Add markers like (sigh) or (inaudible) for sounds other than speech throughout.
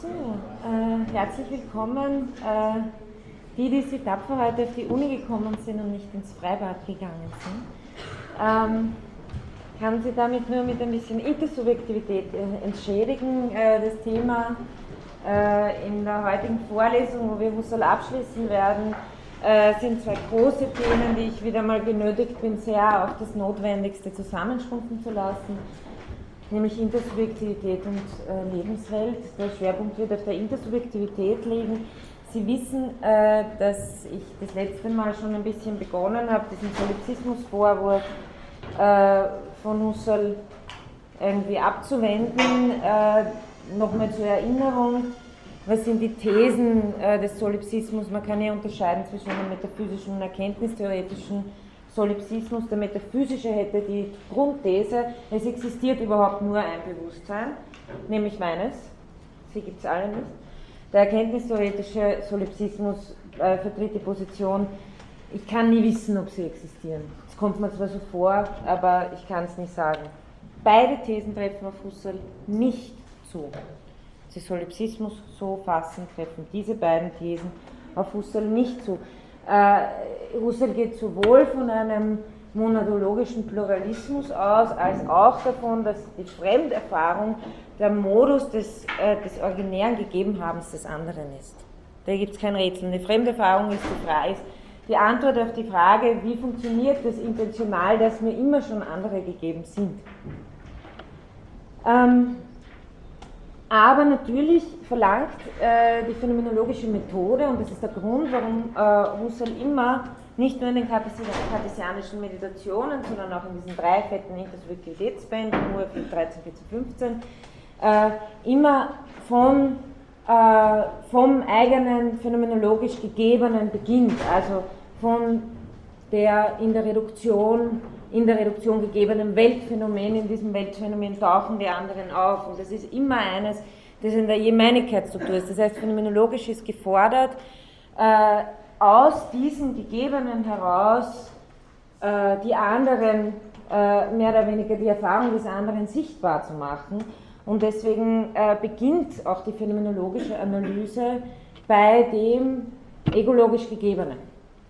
So, äh, herzlich willkommen. Äh, die, die Sie tapfer heute auf die Uni gekommen sind und nicht ins Freibad gegangen sind. Ähm, kann Sie damit nur mit ein bisschen Intersubjektivität äh, entschädigen. Äh, das Thema äh, in der heutigen Vorlesung, wo wir Husserl abschließen werden, äh, sind zwei große Themen, die ich wieder mal genötigt bin, sehr auf das Notwendigste zusammenschrumpfen zu lassen nämlich Intersubjektivität und äh, Lebenswelt. Der Schwerpunkt wird auf der Intersubjektivität liegen. Sie wissen, äh, dass ich das letzte Mal schon ein bisschen begonnen habe, diesen Solipsismusvorwurf äh, von Husserl irgendwie abzuwenden. Äh, Nochmal zur Erinnerung, was sind die Thesen äh, des Solipsismus? Man kann ja unterscheiden zwischen einem metaphysischen und erkenntnistheoretischen Solipsismus, der metaphysische hätte die Grundthese, es existiert überhaupt nur ein Bewusstsein, nämlich meines, sie gibt es alle nicht. Der erkenntnistheoretische Solipsismus äh, vertritt die Position, ich kann nie wissen, ob sie existieren. Es kommt mir zwar so vor, aber ich kann es nicht sagen. Beide Thesen treffen auf Husserl nicht zu. Sie Solipsismus so fassen, treffen diese beiden Thesen auf Husserl nicht zu. Äh, Husserl geht sowohl von einem monadologischen Pluralismus aus, als auch davon, dass die Fremderfahrung der Modus des, äh, des originären Gegebenhabens des anderen ist. Da gibt es kein Rätsel. Eine Fremderfahrung ist die, ist die Antwort auf die Frage, wie funktioniert das intentional, dass mir immer schon andere gegeben sind. Ähm, aber natürlich verlangt äh, die phänomenologische Methode, und das ist der Grund, warum äh, Husserl immer nicht nur in den kartesianischen Meditationen, sondern auch in diesen drei fetten Intersubjektivitätsbänden, nur 13, 14, 15, äh, immer von, äh, vom eigenen phänomenologisch gegebenen beginnt, also von der in der Reduktion in der Reduktion gegebenen Weltphänomen. In diesem Weltphänomen tauchen die anderen auf. Und das ist immer eines, das in der Jemeinigkeitsstruktur ist. Das heißt, phänomenologisch ist gefordert, äh, aus diesen Gegebenen heraus äh, die anderen, äh, mehr oder weniger die Erfahrung des anderen sichtbar zu machen. Und deswegen äh, beginnt auch die phänomenologische Analyse bei dem egologisch Gegebenen.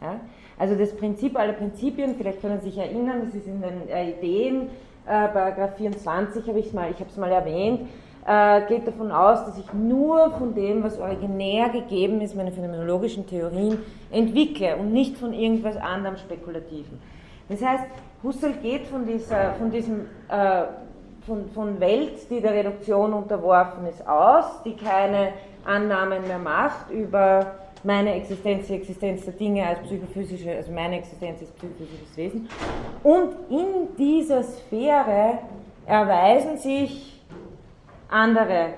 Ja? Also das Prinzip aller Prinzipien, vielleicht können Sie sich erinnern, das ist in den äh, Ideen, äh, Paragraph 24 habe ich mal, es mal erwähnt, äh, geht davon aus, dass ich nur von dem, was originär gegeben ist, meine phänomenologischen Theorien entwickle und nicht von irgendwas anderem Spekulativen. Das heißt, Husserl geht von, dieser, von diesem äh, von, von Welt, die der Reduktion unterworfen ist, aus, die keine Annahmen mehr macht über meine Existenz, die Existenz der Dinge als psychophysische, also meine Existenz ist psychophysisches Wesen. Und in dieser Sphäre erweisen sich andere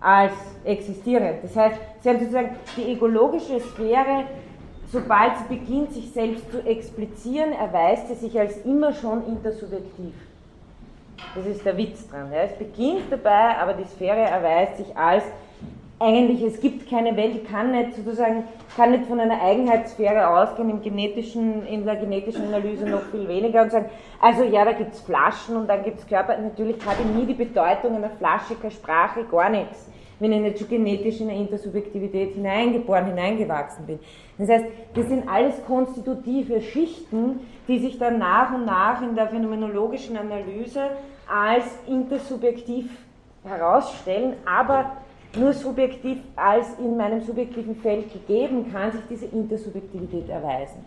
als existierend. Das heißt, sie haben sozusagen die egologische Sphäre, sobald sie beginnt, sich selbst zu explizieren, erweist sie sich als immer schon intersubjektiv. Das ist der Witz dran. Ja. Es beginnt dabei, aber die Sphäre erweist sich als eigentlich, es gibt keine Welt, kann nicht sozusagen, kann nicht von einer Eigenheitssphäre ausgehen, im genetischen, in der genetischen Analyse noch viel weniger und sagen, also ja, da gibt es Flaschen und dann gibt es Körper, natürlich ich nie die Bedeutung einer Flasche, keine Sprache, gar nichts, wenn ich nicht schon genetisch in eine Intersubjektivität hineingeboren, hineingewachsen bin. Das heißt, das sind alles konstitutive Schichten, die sich dann nach und nach in der phänomenologischen Analyse als intersubjektiv herausstellen, aber nur subjektiv als in meinem subjektiven Feld gegeben, kann sich diese Intersubjektivität erweisen.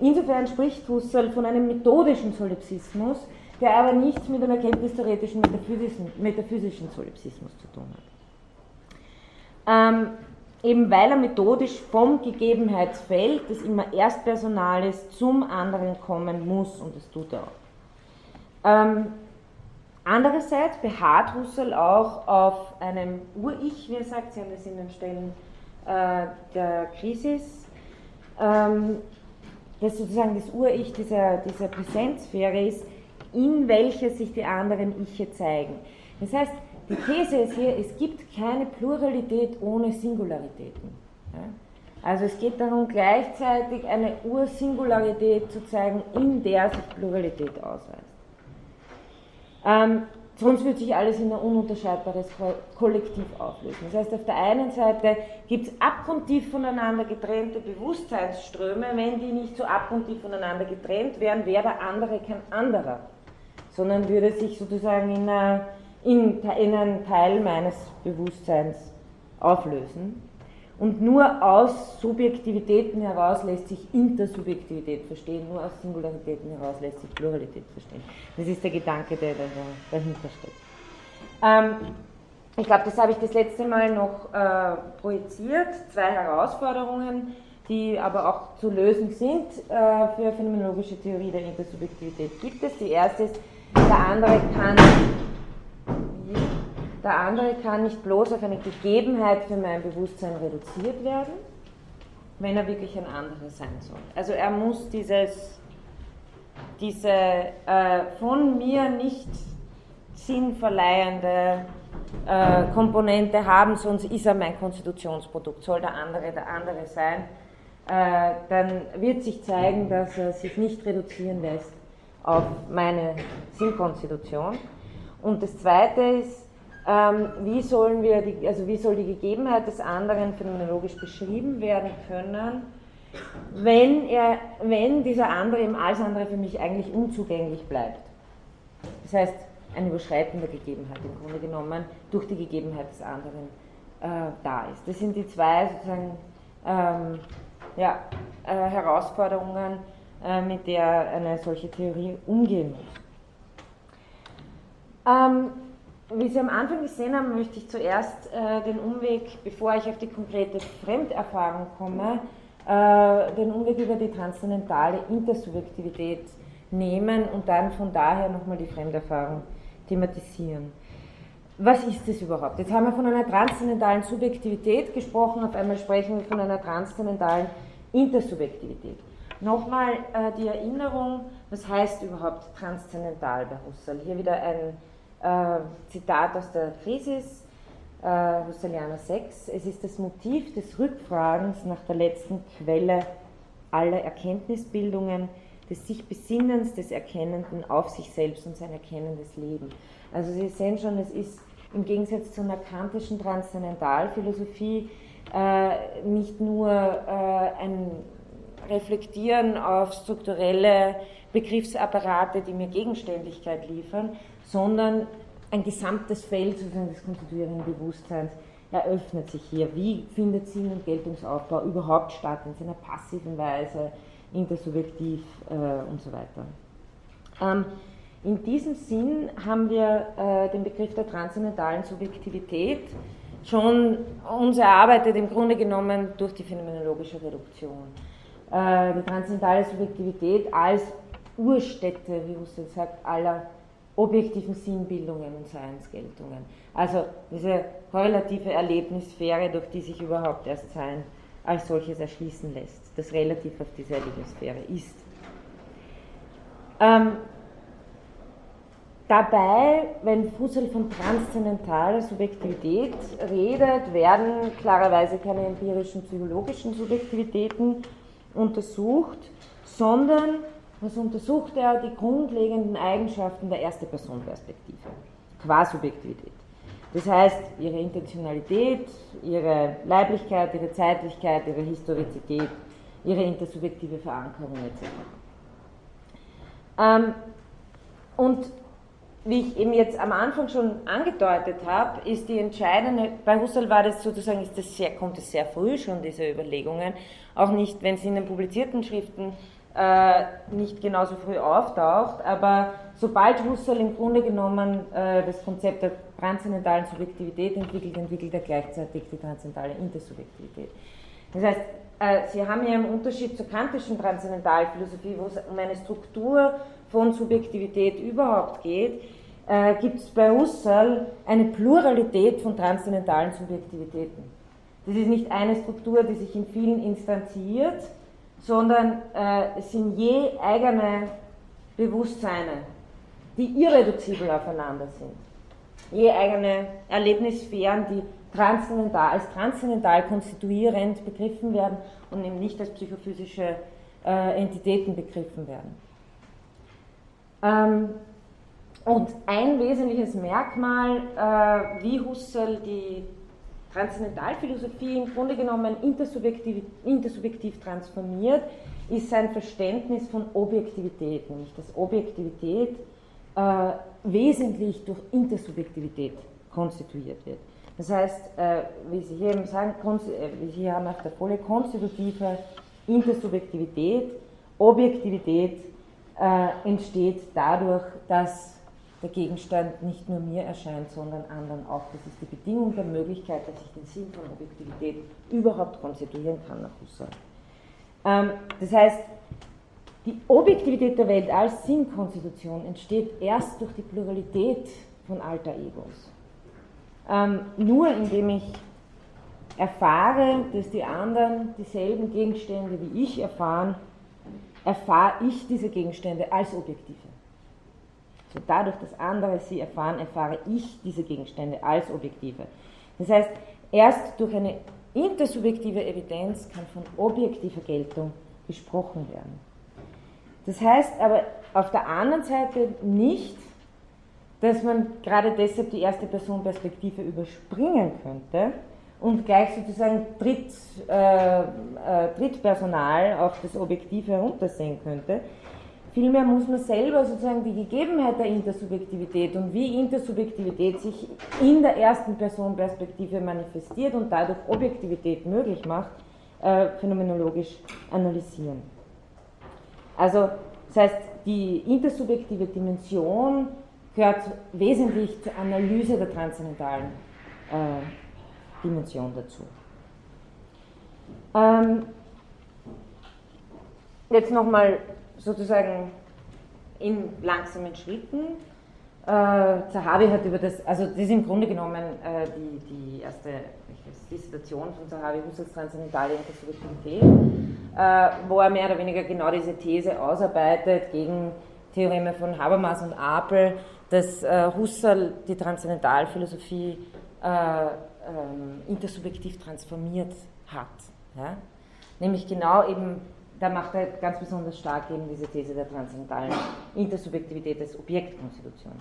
Insofern spricht Husserl von einem methodischen Solipsismus, der aber nichts mit einem erkenntnistheoretischen metaphysischen, metaphysischen Solipsismus zu tun hat. Ähm, eben weil er methodisch vom Gegebenheitsfeld, das immer erstpersonal ist, zum anderen kommen muss und das tut er auch. Ähm, Andererseits beharrt Husserl auch auf einem Ur-Ich, wie er sagt, Sie haben das in den Stellen äh, der Krisis, ähm, das sozusagen das Ur-Ich dieser, dieser Präsenzsphäre ist, in welcher sich die anderen Iche zeigen. Das heißt, die These ist hier, es gibt keine Pluralität ohne Singularitäten. Ja? Also es geht darum, gleichzeitig eine Ursingularität zu zeigen, in der sich Pluralität ausweist. Ähm, sonst würde sich alles in ein ununterscheidbares Kollektiv auflösen. Das heißt, auf der einen Seite gibt es abgrundtief voneinander getrennte Bewusstseinsströme, wenn die nicht so abgrundtief voneinander getrennt wären, wäre der andere kein anderer, sondern würde sich sozusagen in, eine, in, in einen Teil meines Bewusstseins auflösen. Und nur aus Subjektivitäten heraus lässt sich Intersubjektivität verstehen, nur aus Singularitäten heraus lässt sich Pluralität verstehen. Das ist der Gedanke, der dahinter steckt. Ähm, ich glaube, das habe ich das letzte Mal noch äh, projiziert. Zwei Herausforderungen, die aber auch zu lösen sind äh, für phänomenologische Theorie der Intersubjektivität gibt es. Die erste ist, der andere kann der andere kann nicht bloß auf eine Gegebenheit für mein Bewusstsein reduziert werden, wenn er wirklich ein anderer sein soll. Also er muss dieses, diese äh, von mir nicht sinnverleihende äh, Komponente haben, sonst ist er mein Konstitutionsprodukt. Soll der andere der andere sein, äh, dann wird sich zeigen, dass er sich nicht reduzieren lässt auf meine Sinnkonstitution. Und das Zweite ist, ähm, wie, sollen wir die, also wie soll die Gegebenheit des anderen phänomenologisch beschrieben werden können, wenn, er, wenn dieser andere eben alles andere für mich eigentlich unzugänglich bleibt. Das heißt, eine Überschreitung der Gegebenheit im Grunde genommen durch die Gegebenheit des anderen äh, da ist. Das sind die zwei sozusagen ähm, ja, äh, Herausforderungen, äh, mit der eine solche Theorie umgehen muss. Ähm, wie Sie am Anfang gesehen haben, möchte ich zuerst äh, den Umweg, bevor ich auf die konkrete Fremderfahrung komme, äh, den Umweg über die transzendentale Intersubjektivität nehmen und dann von daher nochmal die Fremderfahrung thematisieren. Was ist das überhaupt? Jetzt haben wir von einer transzendentalen Subjektivität gesprochen, auf einmal sprechen wir von einer transzendentalen Intersubjektivität. Nochmal äh, die Erinnerung, was heißt überhaupt transzendental bei Husserl? Hier wieder ein äh, Zitat aus der Krisis, äh, Husserlianer 6. Es ist das Motiv des Rückfragens nach der letzten Quelle aller Erkenntnisbildungen, des sich Besinnens des Erkennenden auf sich selbst und sein erkennendes Leben. Also Sie sehen schon, es ist im Gegensatz zu einer kantischen Transzendentalphilosophie äh, nicht nur äh, ein Reflektieren auf strukturelle Begriffsapparate, die mir Gegenständigkeit liefern, sondern ein gesamtes Feld sozusagen des konstituierenden Bewusstseins eröffnet sich hier. Wie findet Sinn- und Geltungsaufbau überhaupt statt, in seiner passiven Weise, intersubjektiv äh, und so weiter. Ähm, in diesem Sinn haben wir äh, den Begriff der transzendentalen Subjektivität schon uns erarbeitet, im Grunde genommen durch die phänomenologische Reduktion. Äh, die transzendentale Subjektivität als Urstätte, wie Husserl sagt, aller objektiven Sinnbildungen und Seinsgeltungen. Also diese korrelative Erlebnissphäre, durch die sich überhaupt erst Sein als solches erschließen lässt, das relativ auf diese Erlebnissphäre ist. Ähm, dabei, wenn Husserl von transzendentaler Subjektivität redet, werden klarerweise keine empirischen psychologischen Subjektivitäten untersucht, sondern was untersucht er? Die grundlegenden Eigenschaften der Erste-Person-Perspektive, Qua-Subjektivität. Das heißt, ihre Intentionalität, ihre Leiblichkeit, ihre Zeitlichkeit, ihre Historizität, ihre intersubjektive Verankerung etc. Ähm, und wie ich eben jetzt am Anfang schon angedeutet habe, ist die entscheidende, bei Husserl war das sozusagen, ist das sehr, kommt es sehr früh schon, diese Überlegungen, auch nicht, wenn sie in den publizierten Schriften äh, nicht genauso früh auftaucht, aber sobald Husserl im Grunde genommen äh, das Konzept der transzendentalen Subjektivität entwickelt, entwickelt er gleichzeitig die transzendentale Intersubjektivität. Das heißt, äh, Sie haben hier im Unterschied zur kantischen Transzendentalphilosophie, wo es um eine Struktur von Subjektivität überhaupt geht, äh, gibt es bei Husserl eine Pluralität von transzendentalen Subjektivitäten. Das ist nicht eine Struktur, die sich in vielen instanziert, sondern äh, sind je eigene Bewusstseine, die irreduzibel aufeinander sind. Je eigene Erlebnissphären, die transzendental, als transzendental konstituierend begriffen werden und eben nicht als psychophysische äh, Entitäten begriffen werden. Ähm, Und ein wesentliches Merkmal, äh, wie Husserl die Transzendentalphilosophie im Grunde genommen intersubjektiv, intersubjektiv transformiert, ist sein Verständnis von Objektivität, nämlich dass Objektivität äh, wesentlich durch Intersubjektivität konstituiert wird. Das heißt, äh, wie Sie hier eben sagen, äh, wie Sie hier haben auf der Folie, konstitutive Intersubjektivität, Objektivität äh, entsteht dadurch, dass der Gegenstand nicht nur mir erscheint, sondern anderen auch. Das ist die Bedingung der Möglichkeit, dass ich den Sinn von Objektivität überhaupt konstituieren kann nach Husserl. Ähm, das heißt, die Objektivität der Welt als Sinnkonstitution entsteht erst durch die Pluralität von alter Egos. Ähm, nur indem ich erfahre, dass die anderen dieselben Gegenstände wie ich erfahren, erfahre ich diese Gegenstände als objektive. So dadurch, dass andere sie erfahren, erfahre ich diese Gegenstände als objektive. Das heißt, erst durch eine intersubjektive Evidenz kann von objektiver Geltung gesprochen werden. Das heißt aber auf der anderen Seite nicht, dass man gerade deshalb die erste Person-Perspektive überspringen könnte und gleich sozusagen Dritt, äh, äh, Drittpersonal auf das Objektiv heruntersehen könnte. Vielmehr muss man selber sozusagen die Gegebenheit der Intersubjektivität und wie Intersubjektivität sich in der ersten Person-Perspektive manifestiert und dadurch Objektivität möglich macht, äh, phänomenologisch analysieren. Also, das heißt, die intersubjektive Dimension gehört wesentlich zur Analyse der transzendentalen äh, Dimension dazu. Ähm, jetzt nochmal sozusagen in langsamen Schritten. Äh, Zahavi hat über das, also das ist im Grunde genommen äh, die, die erste Dissertation von Zahavi Husserls Transzendentale Intersubjektivität, äh, wo er mehr oder weniger genau diese These ausarbeitet gegen Theoreme von Habermas und Apel, dass äh, Husserl die Transzendentalphilosophie äh, ähm, intersubjektiv transformiert hat. Ja? Nämlich genau eben, da macht er ganz besonders stark eben diese These der transzendentalen Intersubjektivität des Objektkonstitution.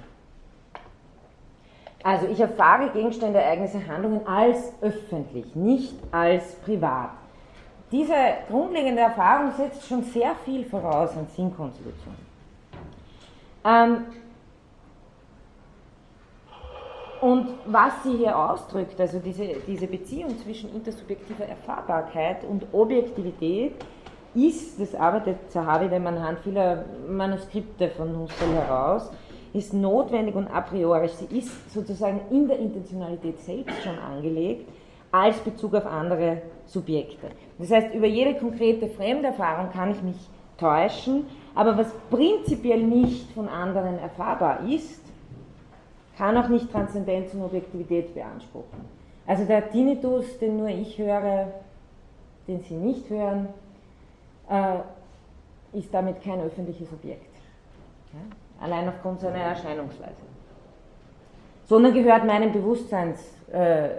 Also ich erfahre Gegenstände, Ereignisse, Handlungen als öffentlich, nicht als privat. Diese grundlegende Erfahrung setzt schon sehr viel voraus an Sinnkonstitution. Ähm, und was sie hier ausdrückt, also diese, diese Beziehung zwischen intersubjektiver Erfahrbarkeit und Objektivität, ist, das arbeitet Zahavi man anhand vieler Manuskripte von Husserl heraus, ist notwendig und a priori. Sie ist sozusagen in der Intentionalität selbst schon angelegt, als Bezug auf andere Subjekte. Das heißt, über jede konkrete Fremderfahrung kann ich mich täuschen, aber was prinzipiell nicht von anderen erfahrbar ist, kann auch nicht Transzendenz und Objektivität beanspruchen. Also der Tinnitus, den nur ich höre, den Sie nicht hören, äh, ist damit kein öffentliches Objekt. Ja? Allein aufgrund seiner Erscheinungsweise. Sondern gehört meinem Bewusstseins, äh,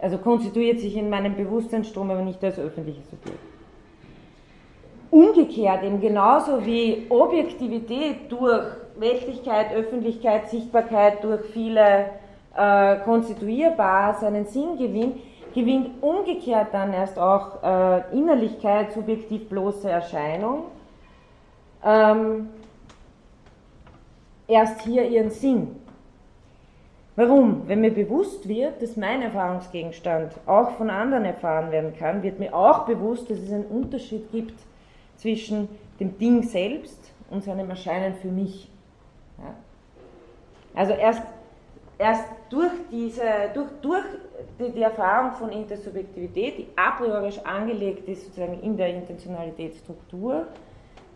also konstituiert sich in meinem Bewusstseinsstrom, aber nicht als öffentliches Objekt. Umgekehrt eben genauso wie Objektivität durch Weltlichkeit, Öffentlichkeit, Sichtbarkeit durch viele äh, konstituierbar seinen Sinn gewinnt, gewinnt umgekehrt dann erst auch äh, Innerlichkeit, subjektiv bloße Erscheinung, ähm, erst hier ihren Sinn. Warum? Wenn mir bewusst wird, dass mein Erfahrungsgegenstand auch von anderen erfahren werden kann, wird mir auch bewusst, dass es einen Unterschied gibt zwischen dem Ding selbst und seinem Erscheinen für mich. Ja. Also erst, erst durch, diese, durch, durch die, die, Erfahrung von Intersubjektivität, die a priori angelegt ist sozusagen in der Intentionalitätsstruktur,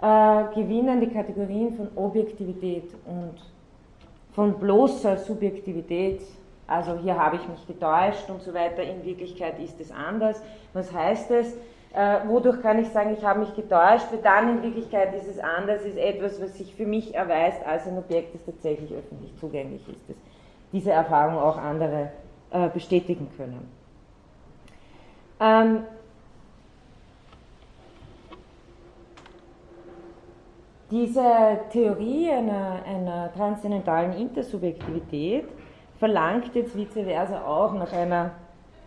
äh, gewinnen die Kategorien von Objektivität und von bloßer Subjektivität, also hier habe ich mich getäuscht und so weiter, in Wirklichkeit ist es anders. Was heißt es? Äh, wodurch kann ich sagen, ich habe mich getäuscht, weil dann in Wirklichkeit ist es anders, ist etwas, was sich für mich erweist als ein Objekt, das tatsächlich öffentlich zugänglich ist, dass diese Erfahrung auch andere äh, bestätigen können. Ähm, diese Theorie einer, einer transzendentalen Intersubjektivität verlangt jetzt vice versa auch nach einer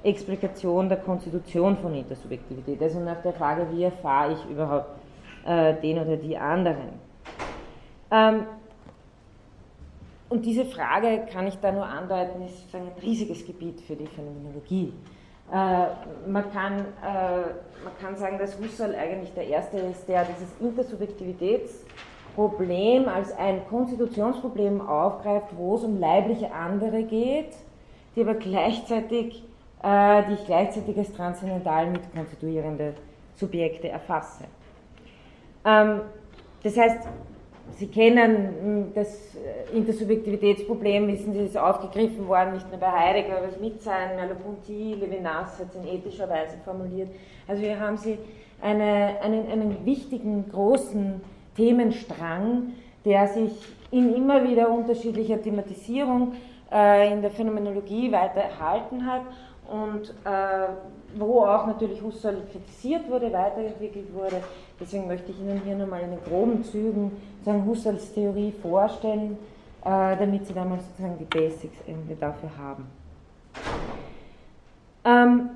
Explikation der Konstitution von Intersubjektivität, also nach der Frage, wie erfahre ich überhaupt äh, den oder die anderen. Ähm, und diese Frage kann ich da nur andeuten, ist sozusagen ein riesiges Gebiet für die Phänomenologie. Äh, man, kann, äh, man kann sagen, dass Husserl eigentlich der Erste ist, der dieses Intersubjektivitätsproblem als ein Konstitutionsproblem aufgreift, wo es um leibliche andere geht, die aber gleichzeitig, äh, die ich gleichzeitig als transzendental mitkonstituierende Subjekte erfasse. Ähm, das heißt, Sie kennen hm, das äh, Intersubjektivitätsproblem, wissen Sie, ist aufgegriffen worden, nicht nur bei Heidegger, aber Schmidt sein, Merleau-Ponty, Levinas hat es in ethischer Weise formuliert. Also hier haben Sie eine, einen, einen wichtigen, großen Themenstrang, der sich in immer wieder unterschiedlicher Thematisierung äh, in der Phänomenologie weiter erhalten hat und äh, wo auch natürlich Husserl kritisiert wurde, weiterentwickelt wurde. Deswegen möchte ich Ihnen hier nochmal in den groben Zügen sagen, Husserls Theorie vorstellen, äh, damit Sie damals sozusagen die Basics irgendwie dafür haben. Ähm,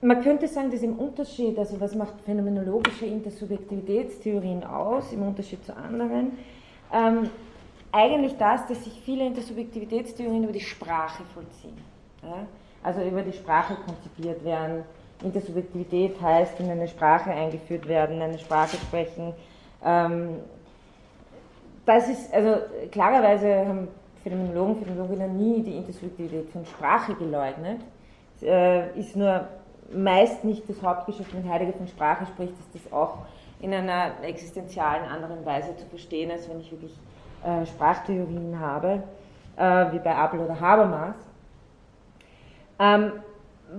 man könnte sagen, dass im Unterschied, also was macht phänomenologische Intersubjektivitätstheorien aus, im Unterschied zu anderen, ähm, eigentlich das, dass sich viele Intersubjektivitätstheorien über die Sprache vollziehen. Ja? Also über die Sprache konzipiert werden. Intersubjektivität heißt, in eine Sprache eingeführt werden, eine Sprache sprechen. Ähm, das ist, also klarerweise haben Phänomenologen, Phänomenologinnen nie die Intersubjektivität von Sprache geleugnet. Äh, ist nur meist nicht das Hauptgeschäft, wenn Heidegger von Sprache spricht, ist das auch in einer existenzialen anderen Weise zu verstehen, als wenn ich wirklich äh, Sprachtheorien habe, äh, wie bei Abel oder Habermas. Ähm,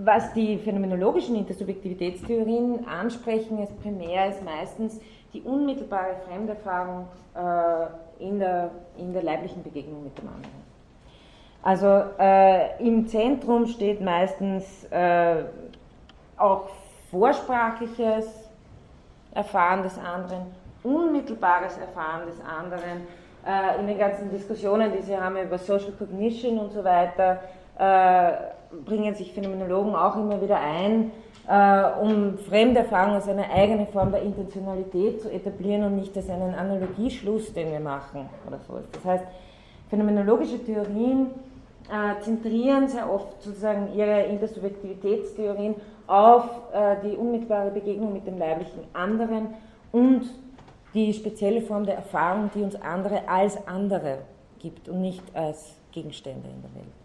was die phänomenologischen Intersubjektivitätstheorien ansprechen, ist primär ist meistens die unmittelbare Fremderfahrung äh, in, der, in der leiblichen Begegnung mit dem anderen. Also äh, im Zentrum steht meistens äh, auch vorsprachliches Erfahren des anderen, unmittelbares Erfahren des anderen. Äh, in den ganzen Diskussionen, die Sie haben über Social Cognition und so weiter, äh, bringen sich Phänomenologen auch immer wieder ein, äh, um Fremderfahrung als eine eigene Form der Intentionalität zu etablieren und nicht als einen Analogieschluss, den wir machen oder so. Das heißt, phänomenologische Theorien äh, zentrieren sehr oft sozusagen ihre Intersubjektivitätstheorien auf äh, die unmittelbare Begegnung mit dem leiblichen anderen und die spezielle Form der Erfahrung, die uns andere als andere gibt und nicht als Gegenstände in der Welt.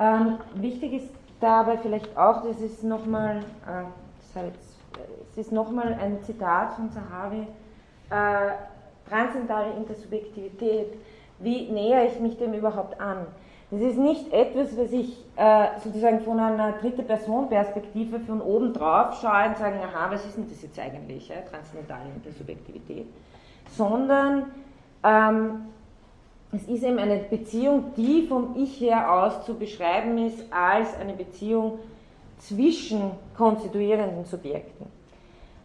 Ähm, wichtig ist dabei vielleicht auch, das ist nochmal, äh, nochmal ein Zitat von Sahavi, äh, transzendentale Intersubjektivität, wie nähere ich mich dem überhaupt an? Das ist nicht etwas, was ich äh, sozusagen von einer dritte Person Perspektive von oben drauf schaue und sage, aha, was ist denn das jetzt eigentlich, ja, transzendentale Intersubjektivität, sondern ähm, es ist eben eine Beziehung, die vom Ich her aus zu beschreiben ist als eine Beziehung zwischen konstituierenden Subjekten.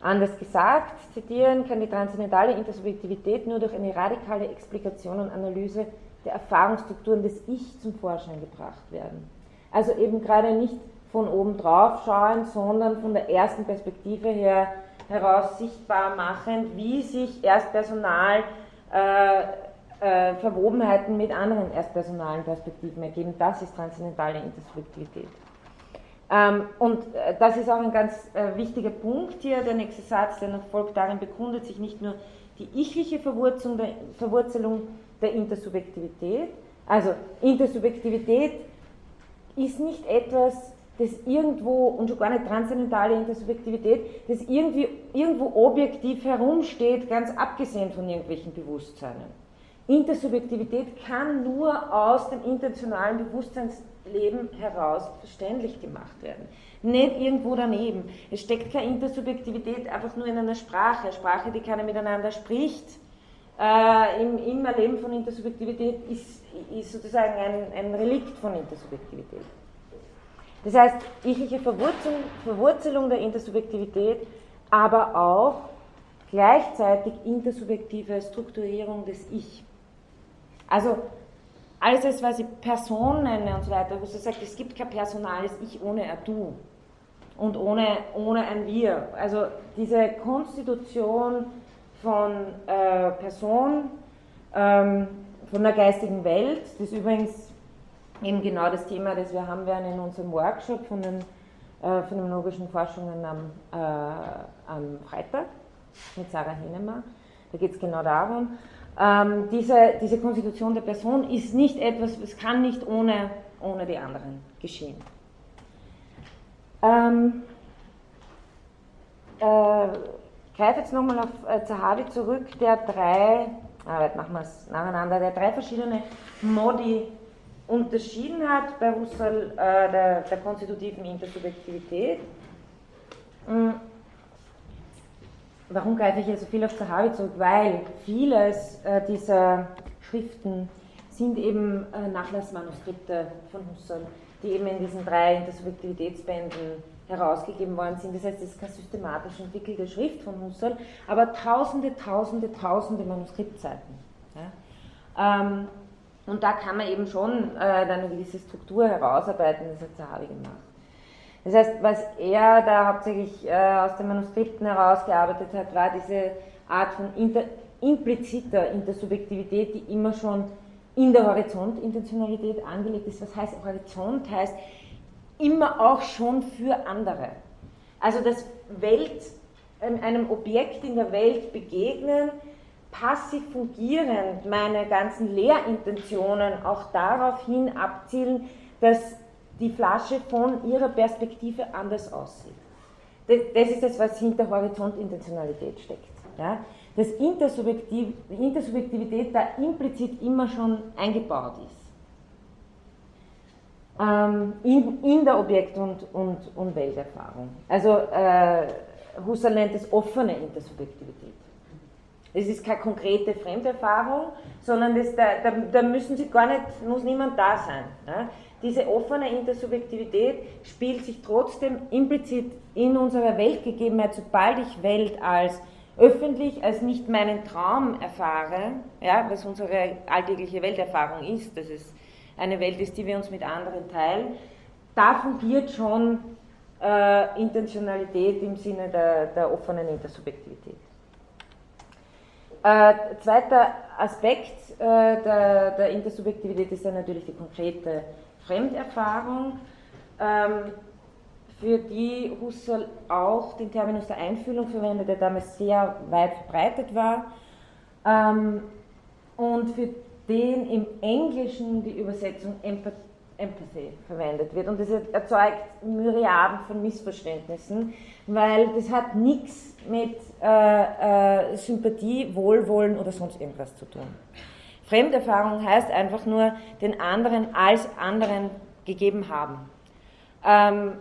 Anders gesagt, zitieren, kann die transzendentale Intersubjektivität nur durch eine radikale Explikation und Analyse der Erfahrungsstrukturen des Ich zum Vorschein gebracht werden. Also eben gerade nicht von oben drauf schauen, sondern von der ersten Perspektive her heraus sichtbar machen, wie sich erst Personal äh, äh, Verwobenheiten mit anderen erstpersonalen Perspektiven ergeben. Das ist transzendentale Intersubjektivität. Ähm, und äh, das ist auch ein ganz äh, wichtiger Punkt hier. Der nächste Satz, der noch folgt, darin bekundet sich nicht nur die ichliche Verwurzelung der, Verwurzelung der Intersubjektivität. Also Intersubjektivität ist nicht etwas, das irgendwo, und schon gar nicht transzendentale Intersubjektivität, das irgendwie, irgendwo objektiv herumsteht, ganz abgesehen von irgendwelchen Bewusstseinen. Intersubjektivität kann nur aus dem intentionalen Bewusstseinsleben heraus verständlich gemacht werden. Nicht irgendwo daneben. Es steckt keine Intersubjektivität einfach nur in einer Sprache. Sprache, die keiner miteinander spricht. Äh, im, Im Erleben von Intersubjektivität ist, ist sozusagen ein, ein Relikt von Intersubjektivität. Das heißt, ichliche Verwurzelung, Verwurzelung der Intersubjektivität aber auch gleichzeitig intersubjektive Strukturierung des Ich. Also alles das, was ich Person nenne und so weiter, wo sie sagt, es gibt kein personales Ich ohne ein Du und ohne, ohne ein Wir. Also diese Konstitution von äh, Person, ähm, von der geistigen Welt, das ist übrigens eben genau das Thema, das wir haben werden in unserem Workshop von den äh, phänomenologischen Forschungen am, äh, am Freitag mit Sarah Henemer. Da geht es genau darum. Ähm, diese, diese Konstitution der Person ist nicht etwas, es kann nicht ohne, ohne die anderen geschehen. Ähm, äh, greife jetzt nochmal auf äh, Zahavi zurück, der drei, ah, machen wir es nacheinander, der drei verschiedene Modi unterschieden hat bei Husserl äh, der, der konstitutiven Intersubjektivität. Mhm. Warum greife ich hier so viel auf Zahavi zurück? Weil vieles äh, dieser Schriften sind eben äh, Nachlassmanuskripte von Husserl, die eben in diesen drei Intersubjektivitätsbänden herausgegeben worden sind. Das heißt, es ist keine systematisch entwickelte Schrift von Husserl, aber tausende, tausende, tausende Manuskriptseiten. Ja? Ähm, und da kann man eben schon äh, eine gewisse Struktur herausarbeiten, das hat Zahavi gemacht. Das heißt, was er da hauptsächlich äh, aus den Manuskripten herausgearbeitet hat, war diese Art von inter, impliziter Intersubjektivität, die immer schon in der Horizontintentionalität angelegt ist. Was heißt Horizont? Heißt immer auch schon für andere. Also das Welt, einem Objekt in der Welt begegnen, passiv fungierend meine ganzen Lehrintentionen auch darauf hin abzielen, dass die Flasche von ihrer Perspektive anders aussieht. Das ist das, was hinter Horizontintentionalität steckt. Ja? Dass Intersubjektiv, Intersubjektivität da implizit immer schon eingebaut ist. Ähm, in, in der Objekt- und, und, und Welterfahrung. Also äh, Husserl nennt es offene Intersubjektivität. Es ist keine konkrete Fremderfahrung, sondern das, da, da, da, müssen sie gar nicht, muss niemand da sein. Ja? Diese offene Intersubjektivität spielt sich trotzdem implizit in unserer Weltgegebenheit, sobald ich Welt als öffentlich, als nicht meinen Traum erfahre, ja, was unsere alltägliche Welterfahrung ist, dass es eine Welt ist, die wir uns mit anderen teilen, da fungiert schon äh, Intentionalität im Sinne der, der offenen Intersubjektivität. Äh, zweiter Aspekt äh, der, der, Intersubjektivität ist dann natürlich die konkrete Fremderfahrung, ähm, für die Husserl auch den Terminus der Einfühlung verwendet, der damals sehr weit verbreitet war, ähm, und für den im Englischen die Übersetzung Empathy verwendet wird. Und das erzeugt Myriaden von Missverständnissen, weil das hat nichts mit äh, äh, Sympathie, Wohlwollen oder sonst irgendwas zu tun. Fremderfahrung heißt einfach nur den anderen als anderen gegeben haben. Ähm,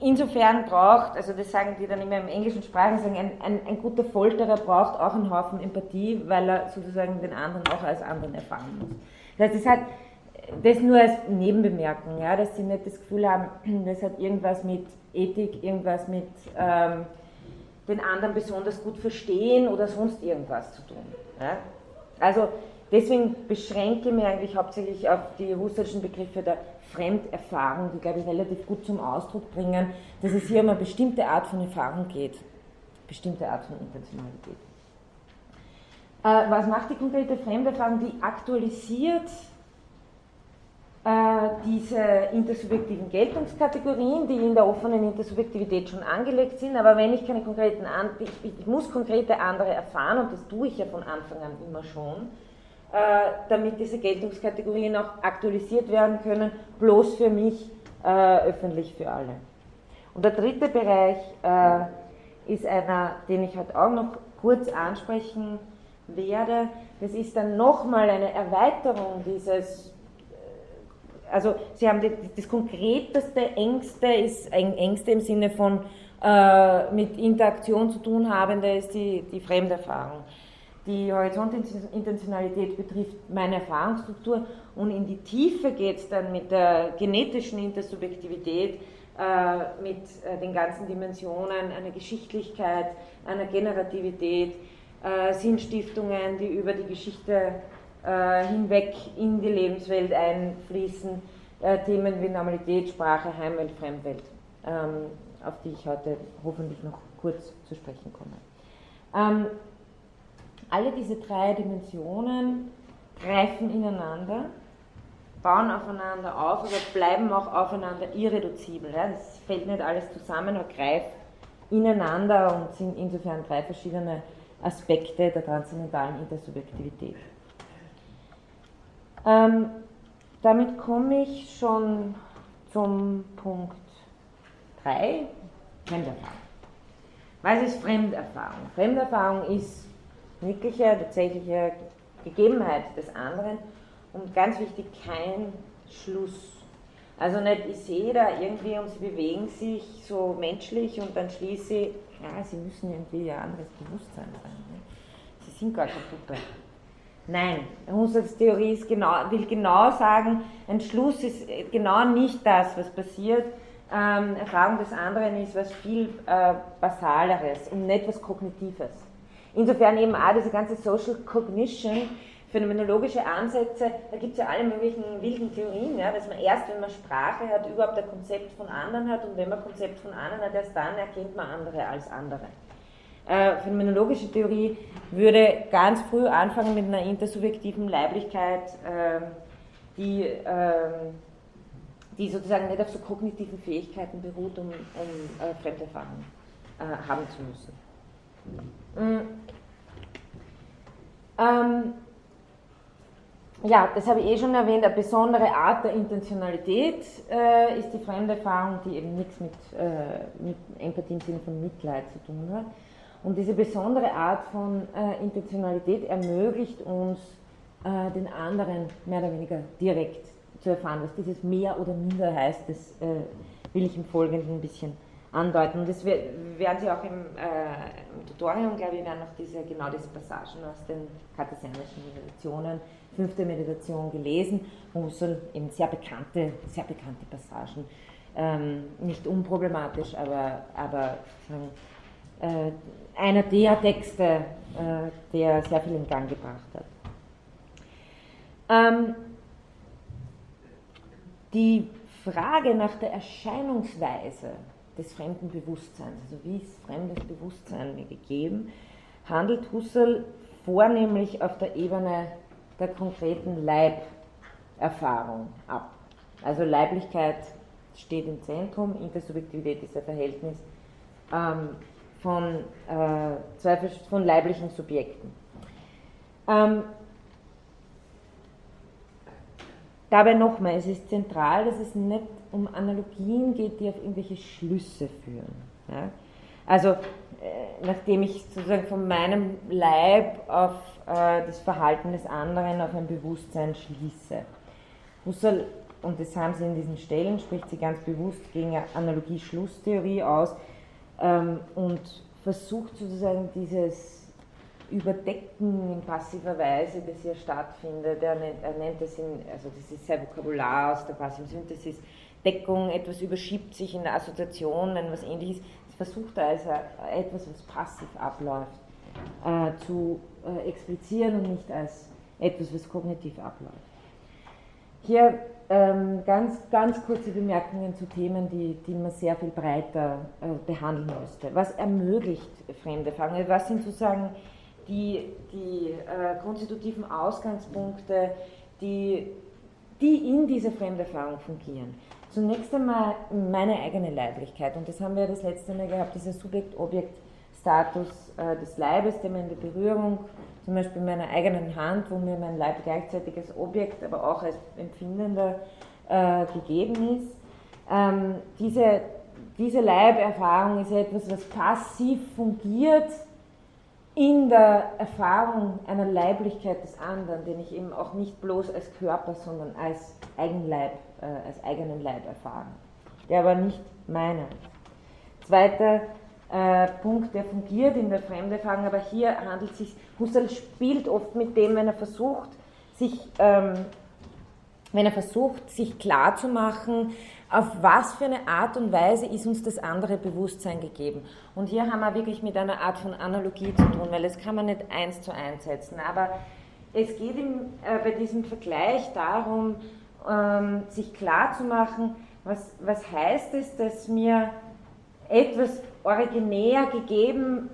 insofern braucht, also das sagen die dann immer im englischen Sprachen, sagen, ein, ein, ein, guter Folterer braucht auch einen Haufen Empathie, weil er sozusagen den anderen auch als anderen erfahren muss. Das heißt, es hat das nur als Nebenbemerkung, ja, dass sie nicht das Gefühl haben, (clears throat) das hat irgendwas mit Ethik, irgendwas mit ähm, den anderen besonders gut verstehen oder sonst irgendwas zu tun. Ja. Also deswegen beschränke ich mich eigentlich hauptsächlich auf die russischen Begriffe der Fremderfahrung, die, glaube ich, relativ gut zum Ausdruck bringen, dass es hier um eine bestimmte Art von Erfahrung geht, bestimmte Art von Intentionalität. Äh, was macht die konkrete Fremderfahrung? Die aktualisiert äh, diese intersubjektiven Geltungskategorien, die in der offenen Intersubjektivität schon angelegt sind, aber wenn ich keine konkreten, ich, muss konkrete andere erfahren und das tue ich ja von Anfang an immer schon, damit diese Geltungskategorien auch aktualisiert werden können, bloß für mich, äh, öffentlich für alle. Und der dritte Bereich ist einer, den ich heute auch noch kurz ansprechen werde. Das ist dann nochmal eine Erweiterung dieses also Sie haben die, das konkreteste, engste ist engste im Sinne von äh, mit Interaktion zu tun habende ist die, die Fremderfahrung. Die Horizontintentionalität betrifft meine Erfahrungsstruktur und in die Tiefe geht es dann mit der genetischen Intersubjektivität, äh, mit äh, den ganzen Dimensionen einer Geschichtlichkeit, einer Generativität, äh, Sinnstiftungen, die über die Geschichte äh, hinweg in die Lebenswelt einfließen, äh, Themen wie Normalität, Sprache, Heimwelt, Fremdwelt, ähm, auf die ich heute hoffentlich noch kurz zu sprechen komme. Ähm, alle diese drei Dimensionen greifen ineinander, bauen aufeinander auf, aber bleiben auch aufeinander irreduzibel. Ja? Das fällt nicht alles zusammen, aber greift ineinander und sind insofern drei verschiedene Aspekte der transzendentalen Intersubjektivität. Ähm, damit komme ich schon zum Punkt 3, Fremderfahrung. Was ist Fremderfahrung? Fremderfahrung ist wirkliche, tatsächliche Gegebenheit des anderen und ganz wichtig, kein Schluss. Also nicht, ich sehe da irgendwie und sie bewegen sich so menschlich und dann schließe ich, ja, sie müssen irgendwie ein anderes Bewusstsein sein. Ne? Sie sind gar keine Puppe. Nein, Husserls Theorie genau, will genau sagen, ein Schluss ist genau nicht das, was passiert. Ähm, Erfahrung des anderen ist was viel äh, Basaleres und nicht was Kognitives. Insofern eben auch diese ganze Social Cognition, phänomenologische Ansätze, da gibt es ja alle möglichen wilden Theorien, ja, dass man erst, wenn man Sprache hat, überhaupt ein Konzept von anderen hat und wenn man Konzept von anderen hat, erst dann erkennt man andere als andere. Äh, phänomenologische Theorie würde ganz früh anfangen mit einer intersubjektiven Leiblichkeit, äh, die, äh, die sozusagen nicht auf so kognitiven Fähigkeiten beruht, um, um äh, Fremderfahrung äh, haben zu müssen. Mhm. Ähm, ja, das habe ich eh schon erwähnt, eine besondere Art der Intentionalität äh, ist die Fremderfahrung, die eben nichts mit, äh, mit Empathie im Sinne von Mitleid zu tun hat. Und diese besondere Art von äh, Intentionalität ermöglicht uns, äh, den anderen mehr oder weniger direkt zu erfahren. Was dieses mehr oder minder heißt, das äh, will ich im Folgenden ein bisschen andeuten. Und das werden Sie auch im, äh, im Tutorium, glaube ich, werden noch diese, genau diese Passagen aus den kartesianischen Meditationen, fünfte Meditation gelesen, wo Husserl eben sehr bekannte, sehr bekannte Passagen, ähm, nicht unproblematisch, aber, aber äh, einer der Texte, äh, der sehr viel in Gang gebracht hat. Ähm, die Frage nach der Erscheinungsweise des fremden Bewusstseins, also wie ist fremdes Bewusstsein mir gegeben, handelt Husserl vornehmlich auf der Ebene der konkreten Leiberfahrung ab. Also Leiblichkeit steht im Zentrum, Intersubjektivität ist ein Verhältnis ähm, von, äh, zwei, von leiblichen Subjekten. Ähm, dabei nochmal, es ist zentral, dass es nicht um Analogien geht, die auf irgendwelche Schlüsse führen. Ja? Also, äh, nachdem ich sozusagen von meinem Leib auf äh, das Verhalten des anderen, auf ein Bewusstsein schließe. Husserl, und das haben sie in diesen Stellen, spricht sie ganz bewusst gegen Analogie-Schlusstheorie aus ähm, und versucht sozusagen dieses Überdecken in passiver Weise, das hier stattfindet. Er nennt, er nennt es in, also das ist sein Vokabular aus der passiven Synthesis, Deckung, etwas überschiebt sich in Assoziationen, was ähnliches. Das versucht er also etwas, was passiv abläuft, äh, zu äh, explizieren und nicht als etwas, was kognitiv abläuft. Hier ähm, ganz, ganz kurze Bemerkungen zu Themen, die, die man sehr viel breiter äh, behandeln müsste. Was ermöglicht fremde Fragen? Was sind sozusagen die, die äh, konstitutiven Ausgangspunkte, die, die in dieser Fremderfahrung fungieren? Zunächst einmal meine eigene Leiblichkeit, und das haben wir das letzte Mal gehabt, dieser Subjekt-Objekt-Status äh, des Leibes, der mir in der Berührung, zum Beispiel meiner eigenen Hand, wo mir mein Leib gleichzeitig als Objekt, aber auch als Empfindender äh, gegeben ist. Ähm, diese, diese Leiberfahrung ist etwas, was passiv fungiert in der Erfahrung einer Leiblichkeit des anderen, den ich eben auch nicht bloß als Körper, sondern als Eigenleib äh, als eigenen Leib erfahren, der aber nicht meiner. Zweiter äh, Punkt, der fungiert in der Fremderfahrung, aber hier handelt es sich, Husserl spielt oft mit dem, wenn er versucht, sich, ähm, wenn er versucht, sich klarzumachen, auf was für eine Art und Weise ist uns das andere Bewusstsein gegeben. Und hier haben wir wirklich mit einer Art von Analogie zu tun, weil das kann man nicht eins zu eins setzen. Aber es geht im, äh, bei diesem Vergleich darum, ähm, sich klarzumachen, was, was heißt es, dass mir etwas originär gegeben,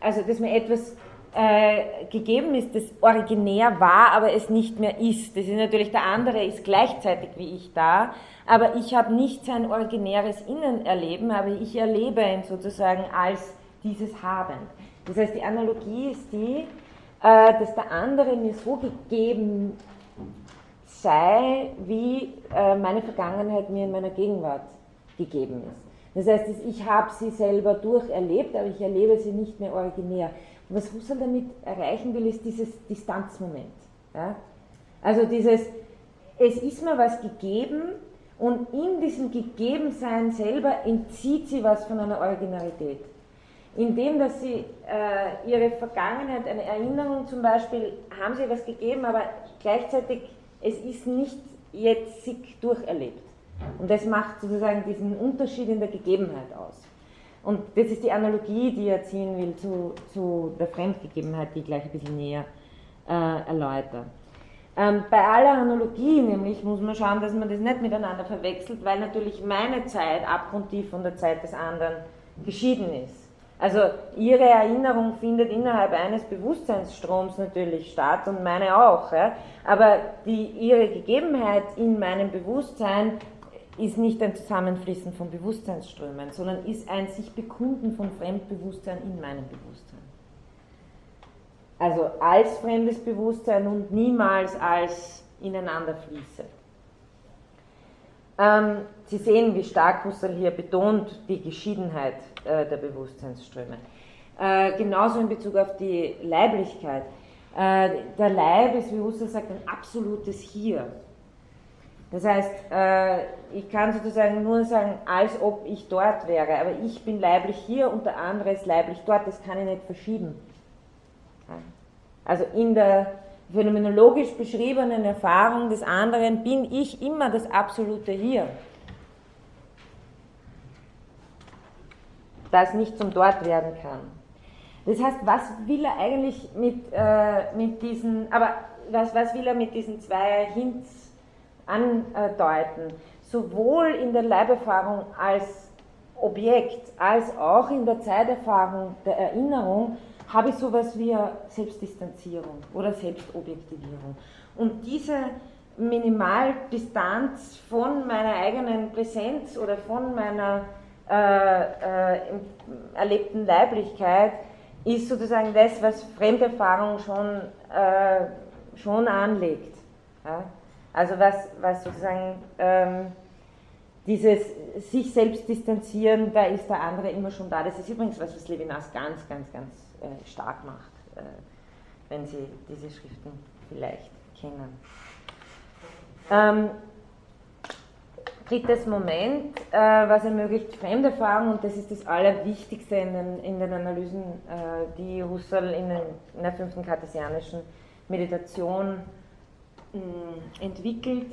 also dass mir etwas äh, gegeben ist, das originär war, aber es nicht mehr ist. Das ist natürlich der andere, ist gleichzeitig wie ich da, aber ich habe nicht sein originäres Innen erleben, aber ich erlebe ihn sozusagen als dieses Haben. Das heißt, die Analogie ist die, äh, dass der andere mir so gegeben sei, wie äh, meine Vergangenheit mir in meiner Gegenwart gegeben ist. Das heißt, ich habe sie selber durcherlebt, aber ich erlebe sie nicht mehr originär. Und was Husserl damit erreichen will, ist dieses Distanzmoment. Ja? Also dieses, es ist mir was gegeben und in diesem Gegebensein selber entzieht sie was von einer Originalität. Indem, dass sie äh, ihre Vergangenheit, eine Erinnerung zum Beispiel, haben sie was gegeben, aber gleichzeitig, es ist nicht jetzt sich durcherlebt. Und das macht sozusagen diesen Unterschied in der Gegebenheit aus. Und das ist die Analogie, die er ziehen will zu, zu der Fremdgegebenheit, die ich gleich ein bisschen näher äh, erläutere. Ähm, bei aller Analogie nämlich muss man schauen, dass man das nicht miteinander verwechselt, weil natürlich meine Zeit abgrundtief von der Zeit des anderen geschieden ist. Also ihre Erinnerung findet innerhalb eines Bewusstseinsstroms natürlich statt und meine auch. Ja? Aber die, ihre Gegebenheit in meinem Bewusstsein ist nicht ein Zusammenfließen von Bewusstseinsströmen, sondern ist ein sich bekunden von Fremdbewusstsein in meinem Bewusstsein. Also als fremdes Bewusstsein und niemals als ineinander fließe. Ähm, Sie sehen, wie stark Husserl hier betont die Geschiedenheit äh, der Bewusstseinsströme. Äh, genauso in Bezug auf die Leiblichkeit. Äh, der Leib ist, wie Husserl sagt, ein absolutes Hier. Das heißt, äh, ich kann sozusagen nur sagen, als ob ich dort wäre, aber ich bin leiblich hier und der andere ist leiblich dort, das kann ich nicht verschieben. Also in der phänomenologisch beschriebenen Erfahrung des anderen bin ich immer das absolute Hier. Das nicht zum Dort werden kann. Das heißt, was will er eigentlich mit, äh, mit diesen, aber was, was will er mit diesen zwei Hints andeuten, sowohl in der Leiberfahrung als Objekt als auch in der Zeiterfahrung der Erinnerung habe ich sowas wie Selbstdistanzierung oder Selbstobjektivierung. Und diese Minimaldistanz von meiner eigenen Präsenz oder von meiner äh, äh, erlebten Leiblichkeit ist sozusagen das, was Fremderfahrung schon, äh, schon anlegt. Ja? Also was, was sozusagen ähm, dieses sich selbst distanzieren, da ist der andere immer schon da. Das ist übrigens was, was Levinas ganz, ganz, ganz äh, stark macht, äh, wenn Sie diese Schriften vielleicht kennen. Ähm, drittes Moment, äh, was ermöglicht Fremderfahrung, und das ist das Allerwichtigste in den, in den Analysen, äh, die Husserl in, den, in der fünften kartesianischen Meditation entwickelt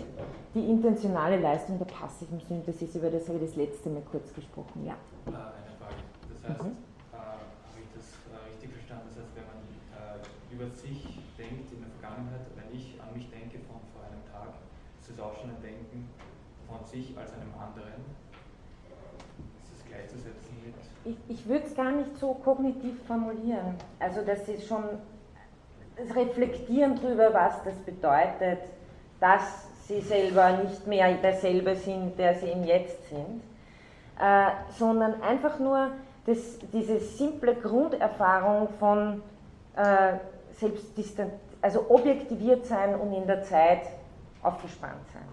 die intentionale Leistung der passiven Synthesis. Über das habe ich das letzte Mal kurz gesprochen. Ja. Äh, eine Frage. Das heißt, mhm. äh, habe ich das äh, richtig verstanden? Das heißt, wenn man äh, über sich denkt in der Vergangenheit, wenn ich an mich denke von vor einem Tag, ist es auch schon ein Denken von sich als einem anderen. Ist das gleichzusetzen mit. Ich, ich würde es gar nicht so kognitiv formulieren. Also, das ist schon das Reflektieren darüber, was das bedeutet, dass sie selber nicht mehr derselbe sind, der sie im Jetzt sind, äh, sondern einfach nur das, diese simple Grunderfahrung von äh, Selbstdistanz, also objektiviert sein und in der Zeit aufgespannt sein.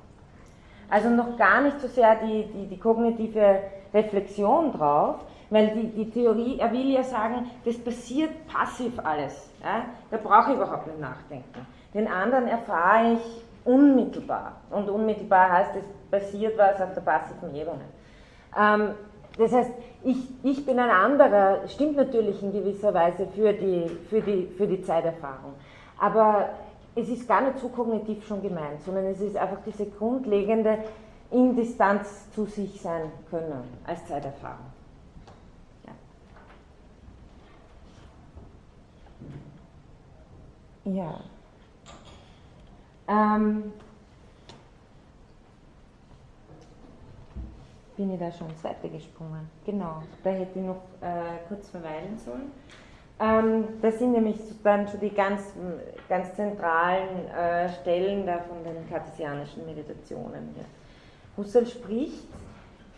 Also noch gar nicht so sehr die, die, die kognitive Reflexion drauf, weil die, die Theorie, er will ja sagen, das passiert passiv alles. Ja? Da brauche ich überhaupt nicht nachdenken. Den anderen erfahre ich unmittelbar. Und unmittelbar heißt, es passiert was auf der passiven Ebene. Ähm, das heißt, ich, ich bin ein anderer, stimmt natürlich in gewisser Weise für die, für, die, für die Zeiterfahrung. Aber es ist gar nicht so kognitiv schon gemeint, sondern es ist einfach diese grundlegende in Distanz zu sich sein können als Zeiterfahrung. Ja. ja. Ähm, bin ich da schon ins Zweite gesprungen. Genau, da hätte ich noch äh, kurz verweilen sollen. Ähm, das sind nämlich dann schon die ganz, ganz zentralen äh, Stellen da von den kartesianischen Meditationen. Hier. Husserl spricht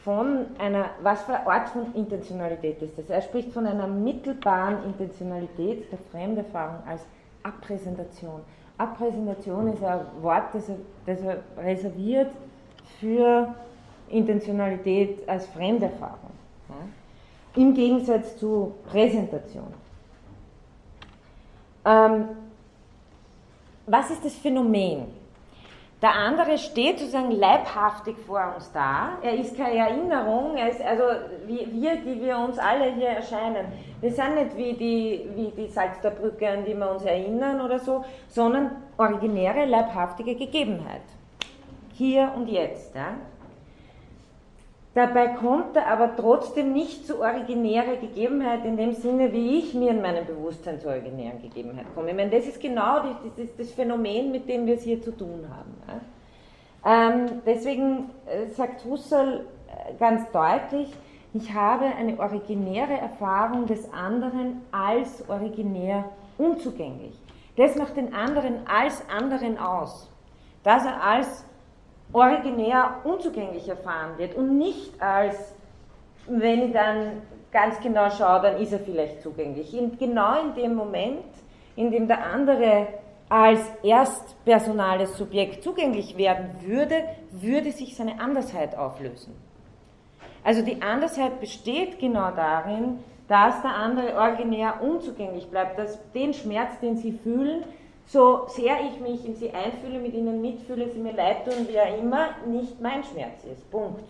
von einer, was für eine Art von Intentionalität ist das? Er spricht von einer mittelbaren Intentionalität der Fremderfahrung als Abpräsentation. Abpräsentation ist ein Wort, das er, das er reserviert für Intentionalität als Fremderfahrung. Ja? Im Gegensatz zu Präsentation. Ähm, was ist das Phänomen? Der andere steht sozusagen leibhaftig vor uns da. Er ist keine Erinnerung, er ist also wir, die wir uns alle hier erscheinen. Wir sind nicht wie die, wie die Salzterbrücke, an die wir uns erinnern oder so, sondern originäre, leibhaftige Gegebenheit. Hier und jetzt. Ja? Dabei kommt er aber trotzdem nicht zu originärer Gegebenheit in dem Sinne, wie ich mir in meinem Bewusstsein zur originären Gegebenheit komme. Ich meine, das ist genau das, das Phänomen, mit dem wir es hier zu tun haben. Ähm, deswegen äh, sagt Husserl äh, ganz deutlich, ich habe eine originäre Erfahrung des anderen als originär unzugänglich. Das macht den anderen als anderen aus. Dass er als originär unzugänglich erfahren wird und nicht als, wenn ich dann ganz genau schaue, dann ist er vielleicht zugänglich. Und genau in dem Moment, in dem der andere als erstpersonales Subjekt zugänglich werden würde, würde sich seine Andersheit auflösen. Also die Andersheit besteht genau darin, dass der andere originär unzugänglich bleibt, dass den Schmerz, den sie fühlen, so sehr ich mich in sie einfühle, mit ihnen mitfühle, sie mir leid tun, wie auch immer, nicht mein Schmerz ist. Punkt.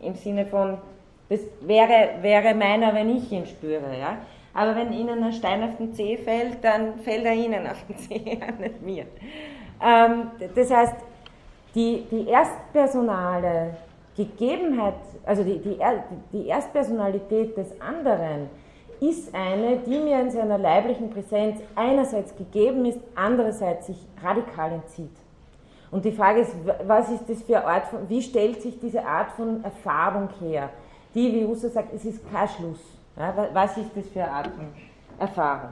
Im Sinne von, das wäre, wäre meiner, wenn ich ihn spüre. Ja? Aber wenn Ihnen ein Stein auf den Zeh fällt, dann fällt er Ihnen auf den (laughs) Zeh, nicht mir. Ähm, das heißt, die, die erstpersonale Gegebenheit, also die, die, die Erstpersonalität des anderen, ist eine, die mir in seiner leiblichen Präsenz einerseits gegeben ist, andererseits sich radikal entzieht. Und die Frage ist, was ist das für Art von, wie stellt sich diese Art von Erfahrung her? Die, wie Husserl sagt, es ist kein Schluss. Ja, was ist das für eine Art von Erfahrung?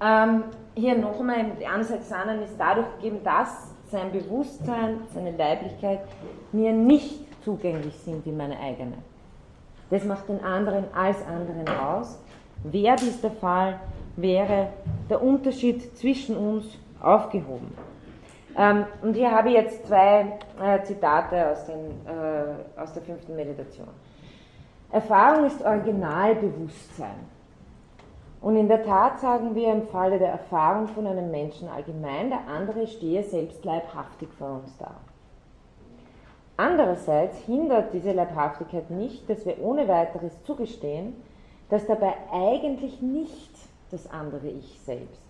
Ähm, hier nochmal, die Ansatz anderen ist dadurch gegeben, dass sein Bewusstsein, seine Leiblichkeit mir nicht zugänglich sind wie meine eigene. Das macht den anderen als anderen aus. Wäre dies der Fall, wäre der Unterschied zwischen uns aufgehoben. Ähm, und hier habe ich jetzt zwei äh, Zitate aus, den, äh, aus der fünften Meditation. Erfahrung ist Originalbewusstsein. Und in der Tat sagen wir im Falle der Erfahrung von einem Menschen allgemein, der andere stehe selbst leibhaftig vor uns da. Andererseits hindert diese Leibhaftigkeit nicht, dass wir ohne weiteres zugestehen, dass dabei eigentlich nicht das andere Ich selbst,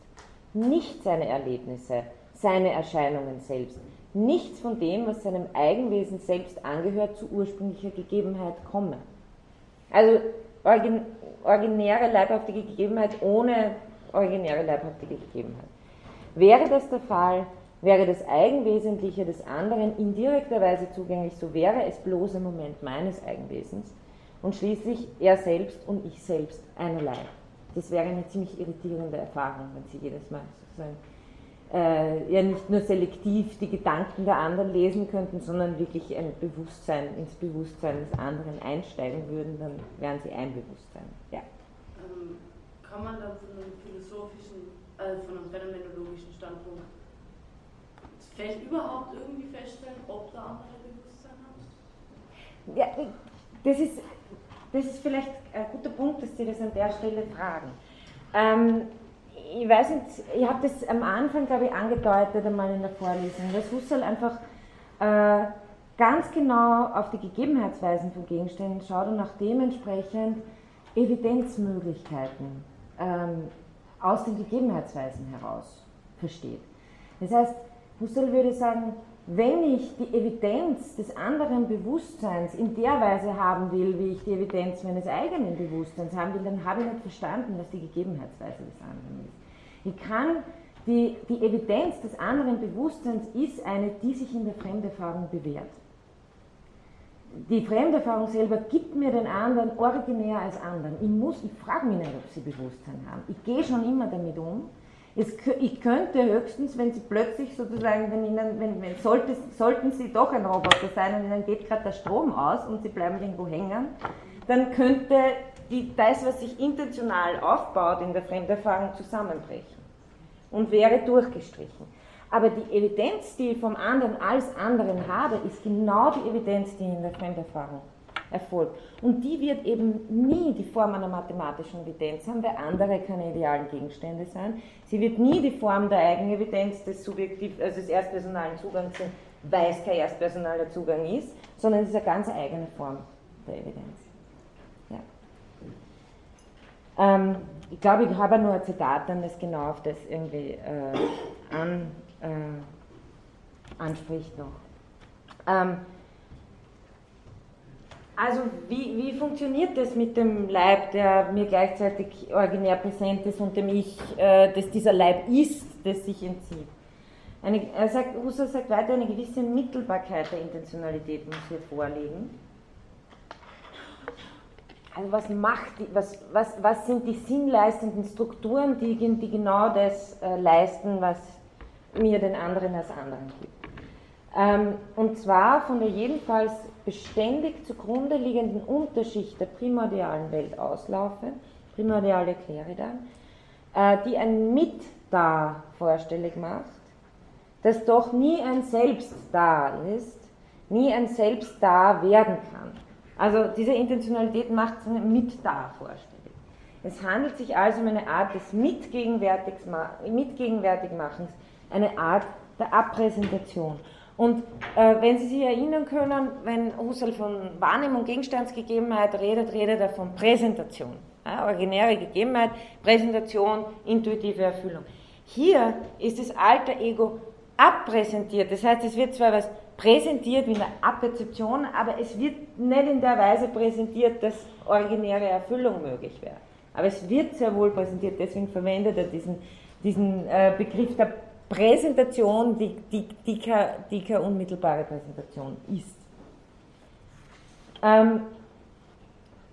nicht seine Erlebnisse, seine Erscheinungen selbst, nichts von dem, was seinem Eigenwesen selbst angehört, zu ursprünglicher Gegebenheit komme. Also origin, originäre leibhaftige Gegebenheit ohne originäre leibhaftige Gegebenheit. Wäre das der Fall, Wäre das Eigenwesentliche des anderen in direkter Weise zugänglich, so wäre es bloß ein Moment meines Eigenwesens und schließlich er selbst und ich selbst einerlei. Das wäre eine ziemlich irritierende Erfahrung, wenn Sie jedes Mal sozusagen äh, ja nicht nur selektiv die Gedanken der anderen lesen könnten, sondern wirklich ein Bewusstsein ins Bewusstsein des anderen einsteigen würden, dann wären Sie ein Bewusstsein. Ja. Ähm, kann man dann von einem philosophischen, äh, von einem phänomenologischen Standpunkt fällt überhaupt irgendwie feststellen, ob der andere Bewusstsein hat? Ja, das ist, das ist vielleicht ein guter Punkt, dass Sie das an der Stelle fragen. Ähm, ich weiß nicht, ich habe das am Anfang, glaube ich, angedeutet einmal in der Vorlesung, dass Husserl einfach äh, ganz genau auf die Gegebenheitsweisen von Gegenständen schaut und auch dementsprechend Evidenzmöglichkeiten ähm, aus den Gegebenheitsweisen heraus versteht. Das heißt, Husserl würde sagen, wenn ich die Evidenz des anderen Bewusstseins in der Weise haben will, wie ich die Evidenz meines eigenen Bewusstseins haben will, dann habe ich nicht verstanden, was die Gegebenheitsweise des anderen ist. Ich kann, die, die Evidenz des anderen Bewusstseins ist eine, die sich in der Fremderfahrung bewährt. Die Fremderfahrung selber gibt mir den anderen originär als anderen. Ich, ich frage mich nicht, ob sie Bewusstsein haben. Ich gehe schon immer damit um es, ich könnte höchstens, wenn Sie plötzlich sozusagen, wenn Ihnen, wenn, wenn sollte, sollten Sie doch ein Roboter sein und Ihnen geht gerade der Strom aus und Sie bleiben irgendwo hängen, dann könnte die, das, was sich intentional aufbaut in der Fremderfahrung, zusammenbrechen und wäre durchgestrichen. Aber die Evidenz, die ich vom anderen als anderen habe, ist genau die Evidenz, die ich in der Fremderfahrung erfolgt. Und die wird eben nie die Form einer mathematischen Evidenz haben, weil andere keine idealen Gegenstände sind. Sie wird nie die Form der Eigenevidenz des subjektiv, also des erstpersonalen Zugangs sein, weil es kein erstpersonaler Zugang ist, sondern es ist eine ganz eigene Form der Evidenz. Ja. Ähm, ich glaube, ich habe nur ein Zitat dann, das genau auf das irgendwie äh, an, äh, anspricht noch. Ähm, also wie, wie funktioniert das mit dem Leib, der mir gleichzeitig originär präsent ist und dem Ich, äh, dass dieser Leib ist, das sich entzieht? Eine, er sagt, Husserl sagt weiter, eine gewisse Mittelbarkeit der Intentionalität muss hier vorliegen. Also was macht, was, was, was sind die sinnleistenden Strukturen, die, die genau das äh, leisten, was mir den anderen als anderen gibt? Ähm, und zwar von der jedenfalls beständig zugrunde liegenden Unterschicht der primordialen Welt auslaufen, primordiale Kläre dann, äh, die ein Mit-Da vorstellig macht, das doch nie ein Selbst da ist, nie ein Selbst da werden kann. Also diese Intentionalität macht es ein Mit-Da vorstellig. Es handelt sich also um eine Art des Mitgegenwärtigmachens, eine Art der Abpräsentation. Und äh, wenn Sie sich erinnern können, wenn Husserl von Wahrnehmung, Gegenstandsgegebenheit redet, redet er von Präsentation. Ja, originäre Gegebenheit, Präsentation, intuitive Erfüllung. Hier ist das alter Ego abpräsentiert. Das heißt, es wird zwar was präsentiert wie eine Aperzeption, aber es wird nicht in der Weise präsentiert, dass originäre Erfüllung möglich wäre. Aber es wird sehr wohl präsentiert, deswegen verwendet er diesen, diesen äh, Begriff der Präsentation, die, die, die, die unmittelbare Präsentation ist. Ähm,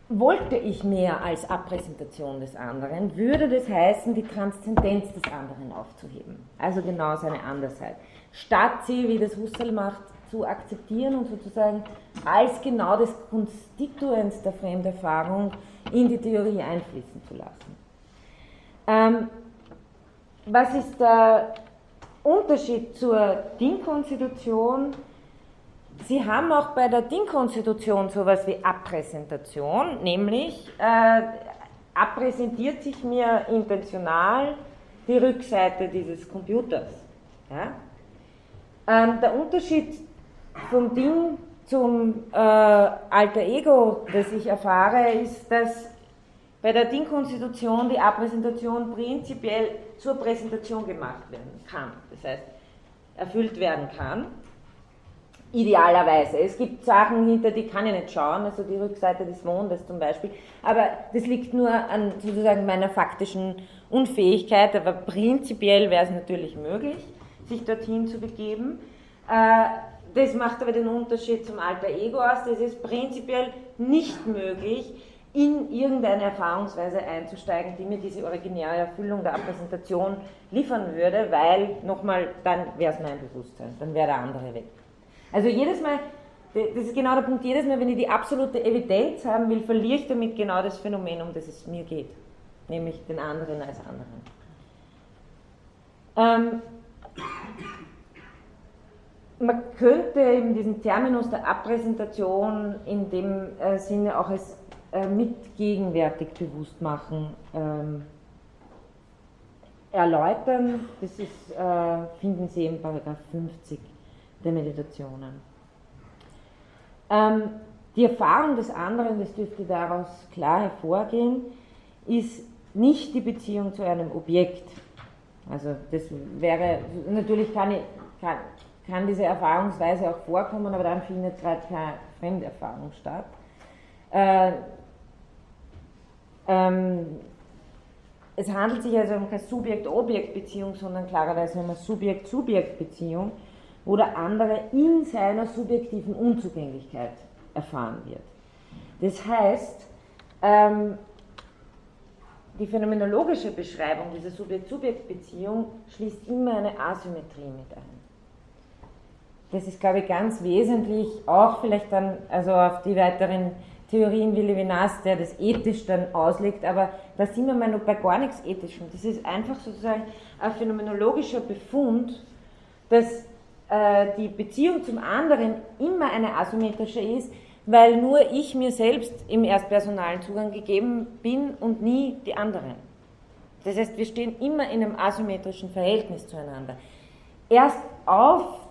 wollte ich mehr als Abpräsentation des anderen, würde das heißen, die Transzendenz des anderen aufzuheben. Also genau seine Andersheit. Statt sie, wie das Husserl macht, zu akzeptieren und sozusagen als genau das Konstituens der Fremderfahrung in die Theorie einfließen zu lassen. Ähm, was ist der Unterschied zur Ding-Konstitution, Sie haben auch bei der Ding-Konstitution sowas wie Abpräsentation, nämlich äh, abpräsentiert sich mir intentional die Rückseite dieses Computers. Ja? Ähm, der Unterschied vom Ding zum äh, alter Ego, das ich erfahre, ist, dass bei der Ding-Konstitution die Abpräsentation prinzipiell zur Präsentation gemacht werden kann. Das heißt, erfüllt werden kann. Idealerweise. Es gibt Sachen, hinter die kann ich nicht schauen, also die Rückseite des Mondes zum Beispiel. Aber das liegt nur an sozusagen meiner faktischen Unfähigkeit. Aber prinzipiell wäre es natürlich möglich, sich dorthin zu begeben. Äh, das macht aber den Unterschied zum alter Ego aus. Das ist prinzipiell nicht möglich, in irgendeine Erfahrungsweise einzusteigen, die mir diese originäre Erfüllung der Repräsentation liefern würde, weil, nochmal, dann wäre es mein Bewusstsein, dann wäre der andere weg. Also jedes Mal, das ist genau der Punkt, jedes Mal, wenn ich die absolute Evidenz haben will, verliere ich damit genau das Phänomen, um das es mir geht, nämlich den anderen als anderen. Ähm, man könnte eben diesen Terminus der Abpräsentation in dem äh, Sinne auch als äh, mit gegenwärtig bewusst machen, ähm, erläutern. Das ist, äh, finden Sie in Paragraph 50 der Meditationen. Ähm, die Erfahrung des anderen, das dürfte daraus klar hervorgehen, ist nicht die Beziehung zu einem Objekt. Also das wäre, natürlich kann ich kann, kann diese Erfahrungsweise auch vorkommen, aber dann findet gerade keine Fremderfahrung statt. Äh, es handelt sich also um keine Subjekt-Objekt-Beziehung, sondern klarerweise um eine Subjekt-Subjekt-Beziehung, wo der andere in seiner subjektiven Unzugänglichkeit erfahren wird. Das heißt, ähm, die phänomenologische Beschreibung dieser Subjekt-Subjekt-Beziehung schließt immer eine Asymmetrie mit ein. Das ist, glaube ich, ganz wesentlich, auch vielleicht dann also auf die weiteren Theorien wie Levinas, der das ethisch dann auslegt, aber da sind wir mal noch bei gar nichts Ethischem. Das ist einfach sozusagen ein phänomenologischer Befund, dass äh, die Beziehung zum anderen immer eine asymmetrische ist, weil nur ich mir selbst im erstpersonalen Zugang gegeben bin und nie die anderen. Das heißt, wir stehen immer in einem asymmetrischen Verhältnis zueinander. Erst auf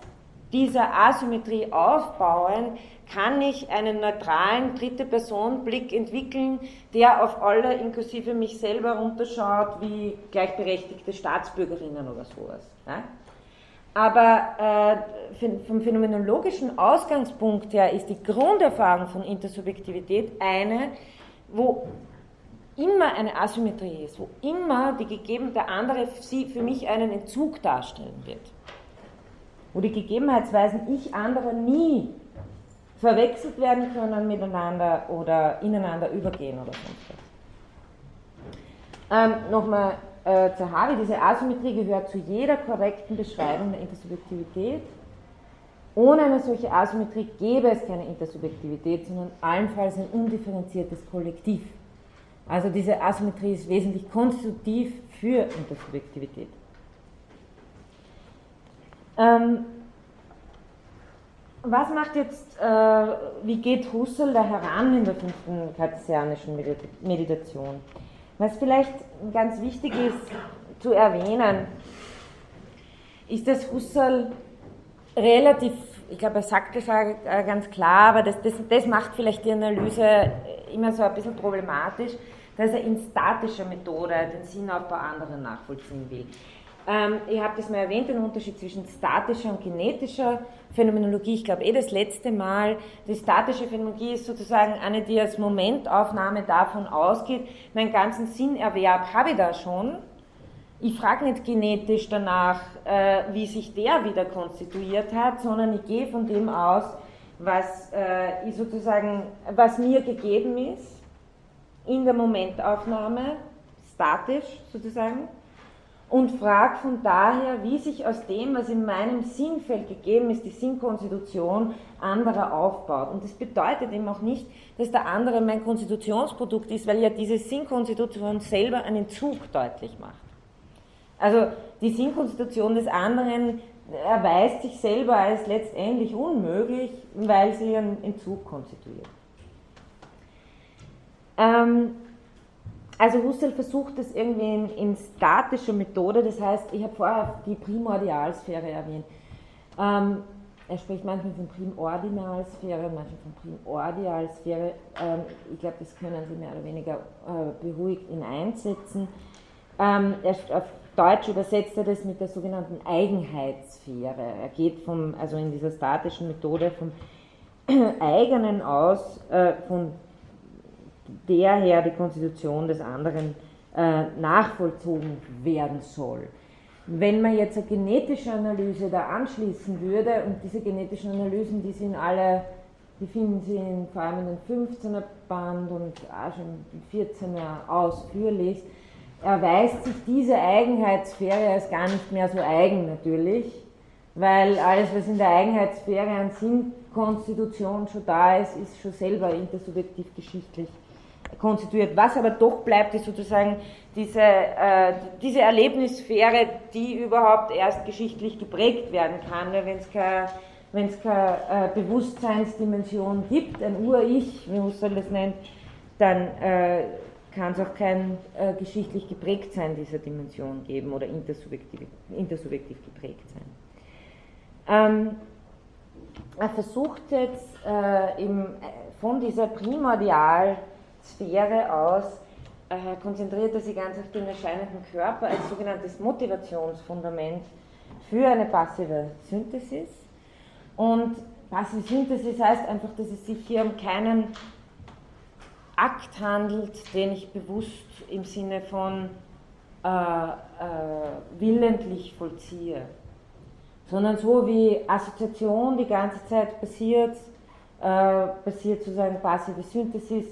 dieser Asymmetrie aufbauen, kann ich einen neutralen dritte Person Blick entwickeln, der auf alle inklusive mich selber runterschaut wie gleichberechtigte Staatsbürgerinnen oder sowas. Ja? Aber äh, vom phänomenologischen Ausgangspunkt her ist die Grunderfahrung von Intersubjektivität eine, wo immer eine Asymmetrie ist, wo immer die gegebene, der andere für mich einen Entzug darstellen wird. Wo die Gegebenheitsweisen ich anderer nie verwechselt werden können miteinander oder ineinander übergehen oder sonst was. Ähm, Nochmal äh, Zahavi, diese Asymmetrie gehört zu jeder korrekten Beschreibung der Intersubjektivität. Ohne eine solche Asymmetrie gäbe es keine Intersubjektivität, sondern allenfalls ein undifferenziertes Kollektiv. Also diese Asymmetrie ist wesentlich konstitutiv für Intersubjektivität. Ähm, was macht jetzt, äh, wie geht Husserl da heran in der fünften kartesianischen Meditation? Was vielleicht ganz wichtig ist zu erwähnen, ist, dass Husserl relativ, ich glaube, er sagt das auch ganz klar, aber das, das, das macht vielleicht die Analyse immer so ein bisschen problematisch, dass er in statischer Methode den Sinnaufbau anderer nachvollziehen will. Ähm, ich habe das mal erwähnt, den Unterschied zwischen statischer und kinetischer Phänomenologie. Ich glaube eh das letzte Mal. Die statische Phänomenologie ist sozusagen eine, die als Momentaufnahme davon ausgeht, meinen ganzen Sinnerwerb habe ich da schon. Ich frage nicht genetisch danach, äh, wie sich der wieder konstituiert hat, sondern ich gehe von dem aus, was äh, ich sozusagen, was mir gegeben ist in der Momentaufnahme, statisch sozusagen und frage von daher, wie sich aus dem, was in meinem Sinnfeld gegeben ist, die Sinnkonstitution anderer aufbaut. Und das bedeutet eben auch nicht, dass der andere mein Konstitutionsprodukt ist, weil ja diese Sinnkonstitution selber einen Zug deutlich macht. Also die Sinnkonstitution des anderen erweist sich selber als letztendlich unmöglich, weil sie einen Entzug konstituiert. Ähm, also Husserl versucht das irgendwie in, in statischer Methode, das heißt, ich habe vorher die Primordialsphäre erwähnt. Ähm, er spricht manchmal von Primordinalsphäre, manchmal von Primordialsphäre. Ähm, ich glaube, das können Sie mehr oder weniger äh, beruhigt in einsetzen. Ähm, er, auf Deutsch übersetzt er das mit der sogenannten Eigenheitssphäre. Er geht vom, also in dieser statischen Methode vom (clears throat) eigenen aus, äh, von der her die Konstitution des anderen äh, nachvollzogen werden soll. Wenn man jetzt eine genetische Analyse da anschließen würde, und diese genetischen Analysen, die sind alle, die finden Sie in, vor allem in den 15er Band und auch schon im 14er ausführlich, erweist sich diese Eigenheitssphäre als gar nicht mehr so eigen natürlich, weil alles, was in der Eigenheitssphäre an Sinnkonstitution schon da ist, ist schon selber intersubjektiv geschichtlich konstituiert. Was aber doch bleibt, ist sozusagen diese, äh, diese Erlebnissphäre, die überhaupt erst geschichtlich geprägt werden kann, wenn es keine wenn äh, Bewusstseinsdimension gibt, ein Ur-Ich, wie Husserl das nennt, dann äh, kann es auch kein äh, geschichtlich geprägt sein dieser Dimension geben oder intersubjektiv, intersubjektiv geprägt sein. Ähm, er versucht jetzt äh, im, von dieser primordial Sphäre aus äh, konzentriert er sich ganz auf den erscheinenden Körper als sogenanntes Motivationsfundament für eine passive Synthesis. Und passive Synthesis heißt einfach, dass es sich hier um keinen Akt handelt, den ich bewusst im Sinne von äh, äh, willentlich vollziehe, sondern so wie Assoziation die ganze Zeit passiert, äh, passiert sozusagen passive Synthesis,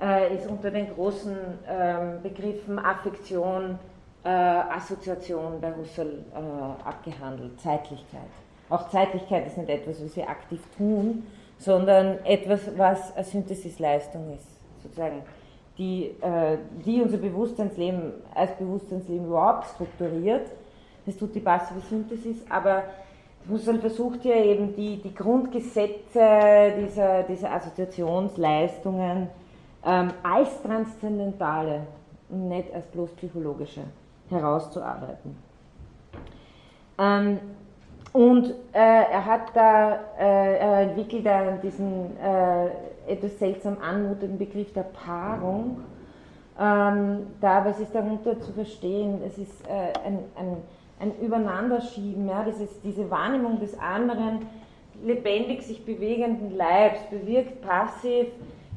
äh, ist unter den großen ähm, Begriffen Affektion, äh, Assoziation bei Husserl äh, abgehandelt, Zeitlichkeit. Auch Zeitlichkeit ist nicht etwas, was wir aktiv tun, sondern etwas, was eine Synthesisleistung ist, sozusagen, die, äh, die unser Bewusstseinsleben als Bewusstseinsleben überhaupt strukturiert. Das tut die passive Synthesis, aber Husserl versucht ja eben die, die Grundgesetze dieser, dieser Assoziationsleistungen ähm, als transzendentale, nicht als bloß psychologische herauszuarbeiten. Ähm, und äh, er hat da, äh, er entwickelt da diesen äh, etwas seltsam anmutenden Begriff der Paarung. Ähm, da, was ist darunter zu verstehen? Es ist äh, ein, ein, ein Übereinanderschieben, ja, dieses, diese Wahrnehmung des anderen lebendig sich bewegenden Leibs bewirkt passiv,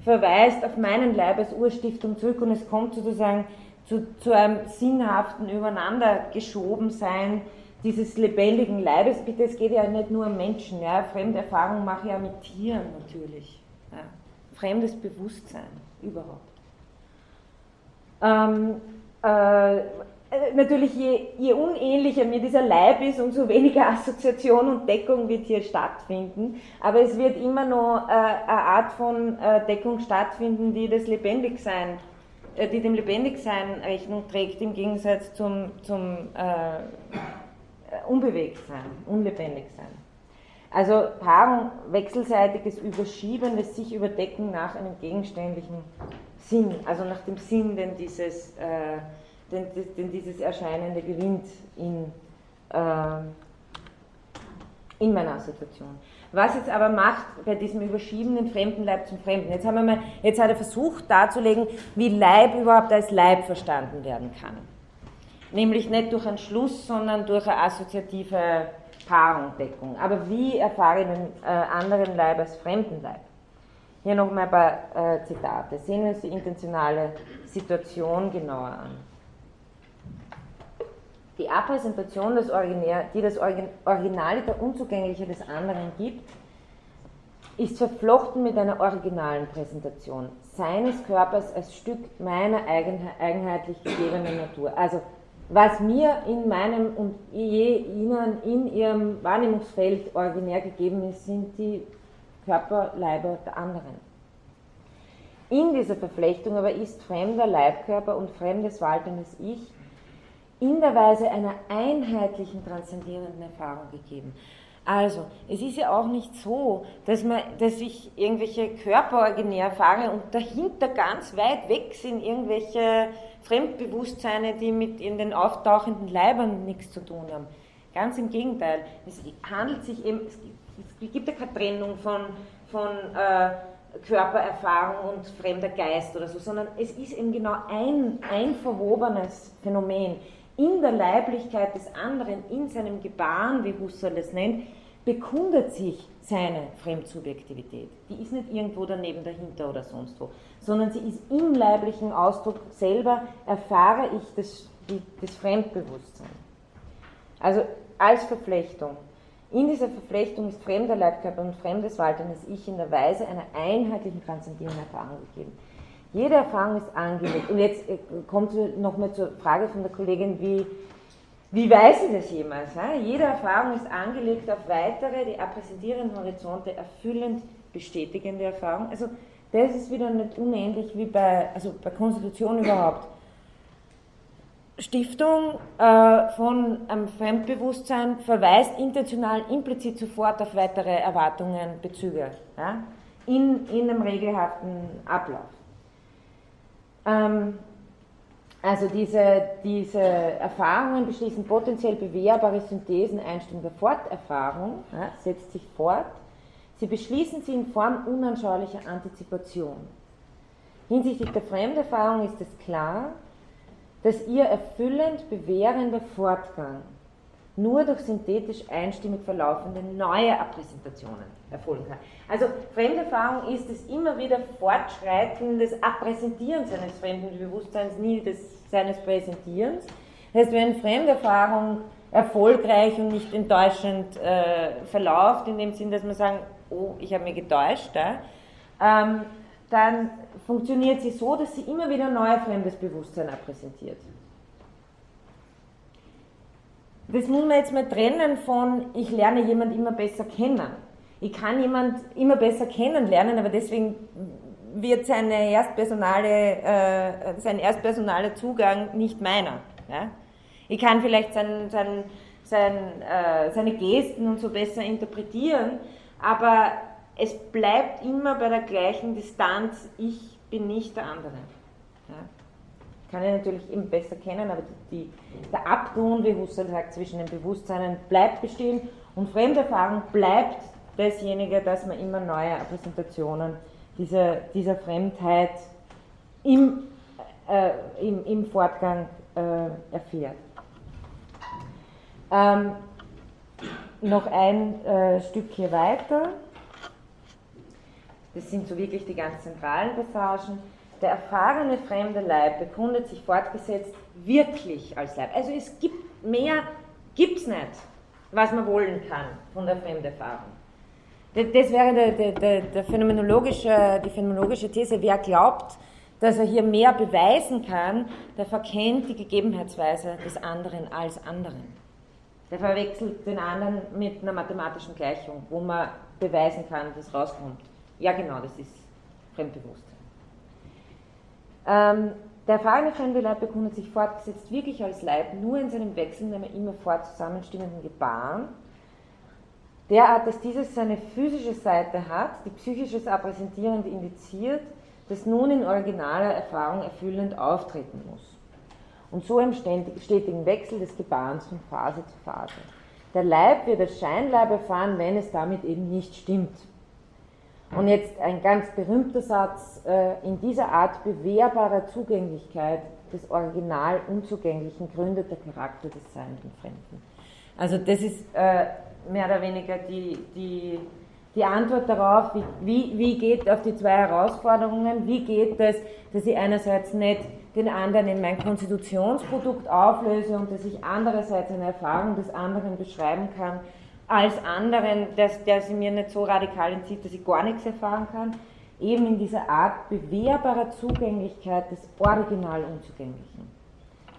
verweist auf meinen Leib als Urstiftung zurück und es kommt sozusagen zu, zu einem sinnhaften Übereinandergeschobensein dieses lebendigen Leibes. Bitte, es geht ja nicht nur um Menschen. Ja. Fremde Erfahrungen mache ich ja mit Tieren natürlich. Ja. Fremdes Bewusstsein überhaupt. Ähm, äh, natürlich, je, je, unähnlicher mir dieser Leib ist, umso weniger (laughs) Assoziation und Deckung wird hier stattfinden. Aber es wird immer noch äh, eine Art von äh, Deckung stattfinden, die das Lebendigsein äh, die dem Lebendigsein Rechnung trägt, im Gegensatz zum, zum äh, Unbewegtsein, Unlebendigsein. Also Paarung, wechselseitiges Überschieben, das sich überdecken nach einem gegenständlichen Sinn, also nach dem Sinn, den dieses, äh, den, den, dieses Erscheinende gewinnt in, äh, in meiner Assoziation. Was jetzt aber macht bei diesem überschiebenden fremden Leib zum Fremden? Jetzt, haben wir mal, jetzt hat er versucht darzulegen, wie Leib überhaupt als Leib verstanden werden kann. Nämlich nicht durch einen Schluss, sondern durch eine assoziative Paarung, Deckung. Aber wie erfahre ich einen äh, anderen Leib als fremden Leib? Hier nochmal ein paar äh, Zitate. Sehen wir uns die intentionale Situation genauer an. Die Abpräsentation, des Originär, die das Originale der Unzugängliche des anderen gibt, ist verflochten mit einer originalen Präsentation seines Körpers als Stück meiner eigenheitlich gegebenen Natur. Also was mir in meinem und je ihnen in ihrem Wahrnehmungsfeld originär gegeben ist, sind die Körperleiber der anderen. In dieser Verflechtung aber ist fremder Leibkörper und fremdes waltendes Ich in der Weise einer einheitlichen transzendierenden Erfahrung gegeben. Also, es ist ja auch nicht so, dass, man, dass ich irgendwelche Körperoriginär erfahre und dahinter ganz weit weg sind irgendwelche Fremdbewusstseine, die mit in den auftauchenden Leibern nichts zu tun haben. Ganz im Gegenteil. Es handelt sich eben, es gibt, es gibt ja keine Trennung von, von äh, Körpererfahrung und fremder Geist oder so, sondern es ist eben genau ein, ein verwobenes Phänomen in der Leiblichkeit des anderen, in seinem Gebaren, wie Husserl es nennt, bekundet sich seine Fremdsubjektivität. Die ist nicht irgendwo daneben, dahinter oder sonst wo, sondern sie ist im leiblichen Ausdruck selber, erfahre ich das, das Fremdbewusstsein. Also als Verflechtung. In dieser Verflechtung ist fremder Leibkörper und fremdes waltendes Ich in der Weise einer einheitlichen transzendierenden Erfahrung gegeben. Jede Erfahrung ist angelegt. Und jetzt äh, kommt nochmal zur Frage von der Kollegin, wie, wie weiß sie das jemals? Jede Erfahrung ist angelegt auf weitere, die appräsentierenden Horizonte erfüllend bestätigende Erfahrung. Also das ist wieder nicht unähnlich wie bei, also bei Konstitution überhaupt. Stiftung äh, von einem Fremdbewusstsein verweist intentional implizit sofort auf weitere Erwartungen, Bezüge ja? in, in einem regelhaften Ablauf. Ähm, also diese, diese Erfahrungen beschließen potenziell bewährbare Synthesen, Einstellung der Forterfahrung, ja, setzt sich fort. Sie beschließen sie in Form unanschaulicher Antizipation. Hinsichtlich der Fremderfahrung ist es klar, dass ihr erfüllend bewährender Fortgang nur durch synthetisch einstimmig verlaufende neue Abpräsentationen erfolgen kann. Also Fremderfahrung ist es immer wieder Fortschreiten des Abpräsentierens eines fremden Bewusstseins, nie des seines Präsentierens. Das heißt, wenn Fremderfahrung erfolgreich und nicht enttäuschend äh, verläuft, in dem Sinn, dass man sagen, oh, ich habe mich getäuscht, ja, ähm, dann funktioniert sie so, dass sie immer wieder neues fremdes Bewusstsein repräsentiert. Das muss man jetzt mal trennen von, ich lerne jemand immer besser kennen. Ich kann jemand immer besser kennenlernen, aber deswegen wird seine erstpersonale, äh, sein erstpersonaler Zugang nicht meiner. Ja? Ich kann vielleicht sein, sein, sein, äh, seine Gesten und so besser interpretieren, aber es bleibt immer bei der gleichen Distanz, ich bin nicht der andere. Kann ich natürlich eben besser kennen, aber die, der Abgrund, wie Husserl sagt, zwischen den Bewusstseinen bleibt bestehen und Fremderfahrung bleibt dasjenige, dass man immer neue Repräsentationen dieser, dieser Fremdheit im, äh, im, im Fortgang äh, erfährt. Ähm, noch ein äh, Stück hier weiter. Das sind so wirklich die ganz zentralen Passagen. Der erfahrene fremde Leib bekundet sich fortgesetzt wirklich als Leib. Also es gibt mehr, gibt es nicht, was man wollen kann von der Fremderfahrung. Das wäre der, der, der, phänomenologische, die phänomenologische These. Wer glaubt, dass er hier mehr beweisen kann, der verkennt die Gegebenheitsweise des anderen als anderen. Der verwechselt den anderen mit einer mathematischen Gleichung, wo man beweisen kann, dass rauskommt. Ja, genau, das ist Fremdbewusstsein. Ähm, der erfahrene fremde Leib bekundet sich fortgesetzt wirklich als Leib nur in seinem wechselnden, immer fort zusammenstimmenden Gebaren, derart, dass dieses seine physische Seite hat, die psychisches Appräsentierende indiziert, das nun in originaler Erfahrung erfüllend auftreten muss. Und so im stetigen Wechsel des Gebarens von Phase zu Phase. Der Leib wird als Scheinleib erfahren, wenn es damit eben nicht stimmt. Und jetzt ein ganz berühmter Satz, äh, in dieser Art bewährbarer Zugänglichkeit des Original Unzugänglichen gründet der Charakter des Seienden Fremden. Also das ist äh, mehr oder weniger die, die, die Antwort darauf, wie, wie, wie geht auf die zwei Herausforderungen, wie geht es, dass ich einerseits nicht den anderen in mein Konstitutionsprodukt auflöse und dass ich andererseits eine Erfahrung des anderen beschreiben kann, als anderen, dass, der sie mir nicht so radikal entzieht, dass ich gar nichts erfahren kann, eben in dieser Art bewährbarer Zugänglichkeit des Original Unzugänglichen.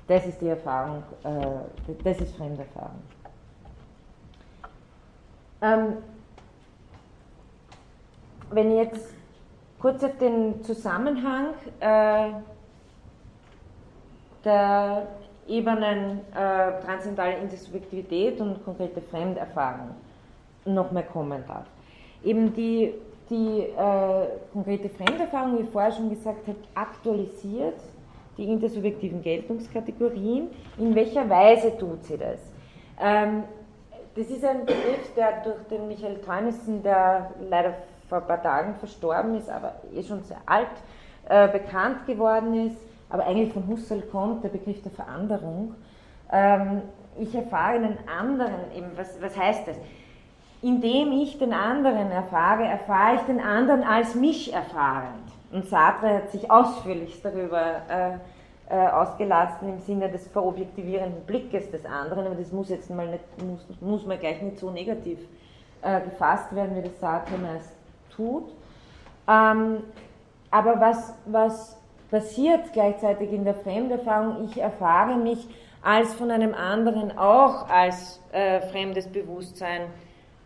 Das ist die Erfahrung, äh, das ist Fremderfahrung. Ähm, wenn ich jetzt kurz auf den Zusammenhang äh, der Ebenen äh, transzendentale Intersubjektivität und konkrete Fremderfahrung noch mehr kommen darf. Eben die, die äh, konkrete Fremderfahrung, wie vorher schon gesagt habe, aktualisiert die intersubjektiven Geltungskategorien. In welcher Weise tut sie das? Ähm, das ist ein Begriff, der durch den Michael Teunissen, der leider vor ein paar Tagen verstorben ist, aber eh schon sehr alt, äh, bekannt geworden ist, aber eigentlich von Husserl kommt, der Begriff der Veränderung. Ähm, ich erfahre einen anderen, eben, was, was heißt das? Indem ich den anderen erfahre, erfahre ich den anderen als mich erfahrend. Und Sartre hat sich ausführlich darüber äh, äh, ausgelassen im Sinne des verobjektivierenden Blickes des anderen, aber das muss jetzt mal nicht, muss, muss man gleich nicht so negativ äh, gefasst werden, wie das Sartre meist tut. Ähm, aber was, was passiert gleichzeitig in der Fremderfahrung? Ich erfahre mich als von einem anderen auch als äh, fremdes Bewusstsein.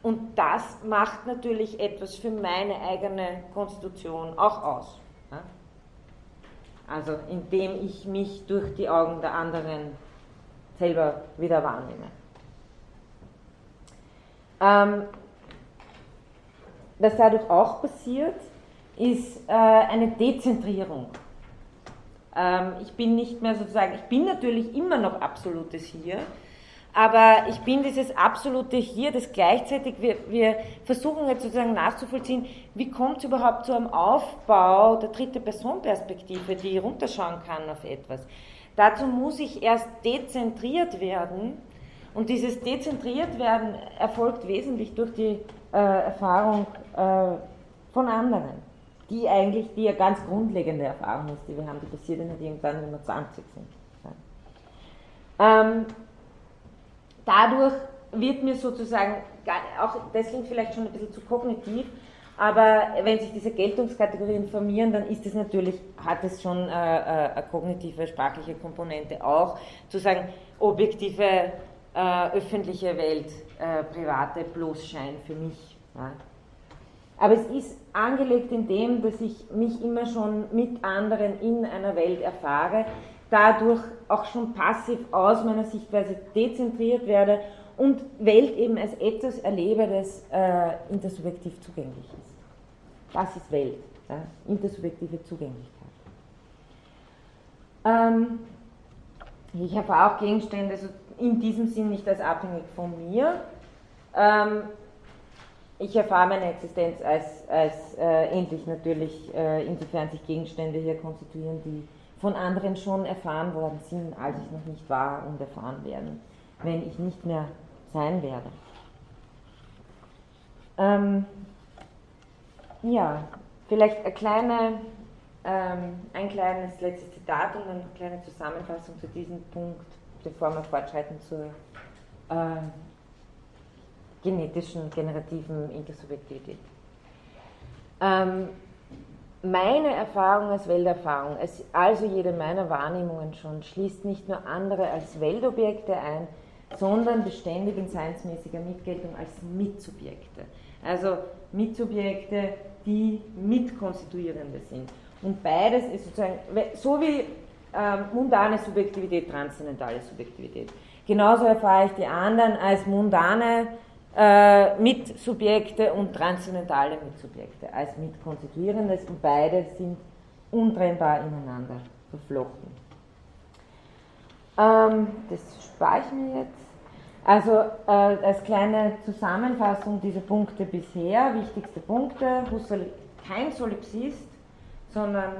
Und das macht natürlich etwas für meine eigene Konstitution auch aus. Also indem ich mich durch die Augen der anderen selber wieder wahrnehme. Ähm, was dadurch auch passiert, ist äh, eine Dezentrierung. Ähm, ich bin nicht mehr sozusagen, ich bin natürlich immer noch absolutes Hier, aber ich bin dieses absolute Hier, das gleichzeitig, wir, wir versuchen jetzt sozusagen nachzuvollziehen, wie kommt es überhaupt zu einem Aufbau der dritte Personperspektive, die runterschauen kann auf etwas. Dazu muss ich erst dezentriert werden Und dieses Dezentriertwerden erfolgt wesentlich durch die äh, Erfahrung äh, von anderen, die eigentlich die ja ganz grundlegende Erfahrung ist, die wir haben, die passiert ja nicht irgendwann, wenn wir 20 sind. Ähm, dadurch wird mir sozusagen, auch klingt vielleicht schon ein bisschen zu kognitiv, aber wenn sich diese Geltungskategorien formieren, dann ist es natürlich, hat es schon äh, äh, eine kognitive, sprachliche Komponente auch, zu sagen, objektive, äh, öffentliche Welt, äh, private bloß Schein für mich. Ja. Aber es ist angelegt in dem, dass ich mich immer schon mit anderen in einer Welt erfahre, dadurch auch schon passiv aus meiner Sichtweise dezentriert werde und Welt eben als etwas erlebe, das äh, intersubjektiv zugänglich ist. Das ist Welt, ja? intersubjektive Zugänglichkeit. Ähm, ich habe auch Gegenstände also in diesem Sinn nicht als abhängig von mir. Ähm, ich erfahre meine Existenz als, als äh, endlich natürlich, äh, insofern sich Gegenstände hier konstituieren, die von anderen schon erfahren worden sind, als ich noch nicht war und erfahren werden, wenn ich nicht mehr sein werde. Ähm, ja, vielleicht eine kleine, ähm, ein kleines letztes Zitat und eine kleine Zusammenfassung zu diesem Punkt, bevor wir fortschreiten zur äh, genetischen, generativen Intersubjektivität. Ähm, meine Erfahrung als Welterfahrung, also jede meiner Wahrnehmungen schon, schließt nicht nur andere als Weltobjekte ein, sondern beständig in seinsmäßiger Mitgeltung als Mitsubjekte. Also Mitsubjekte, die Mitkonstituierende sind. Und beides ist sozusagen, so wie ähm, mundane Subjektivität, transzendentale Subjektivität. Genauso erfahre ich die anderen als mundane äh, Mitsubjekte und transzendentale Mitsubjekte, als Mitkonstituierendes und beide sind untrennbar ineinander verflochten. Ähm, das spare ich mir jetzt. Also äh, als kleine Zusammenfassung dieser Punkte bisher, wichtigste Punkte, Husserl kein Solipsist, sondern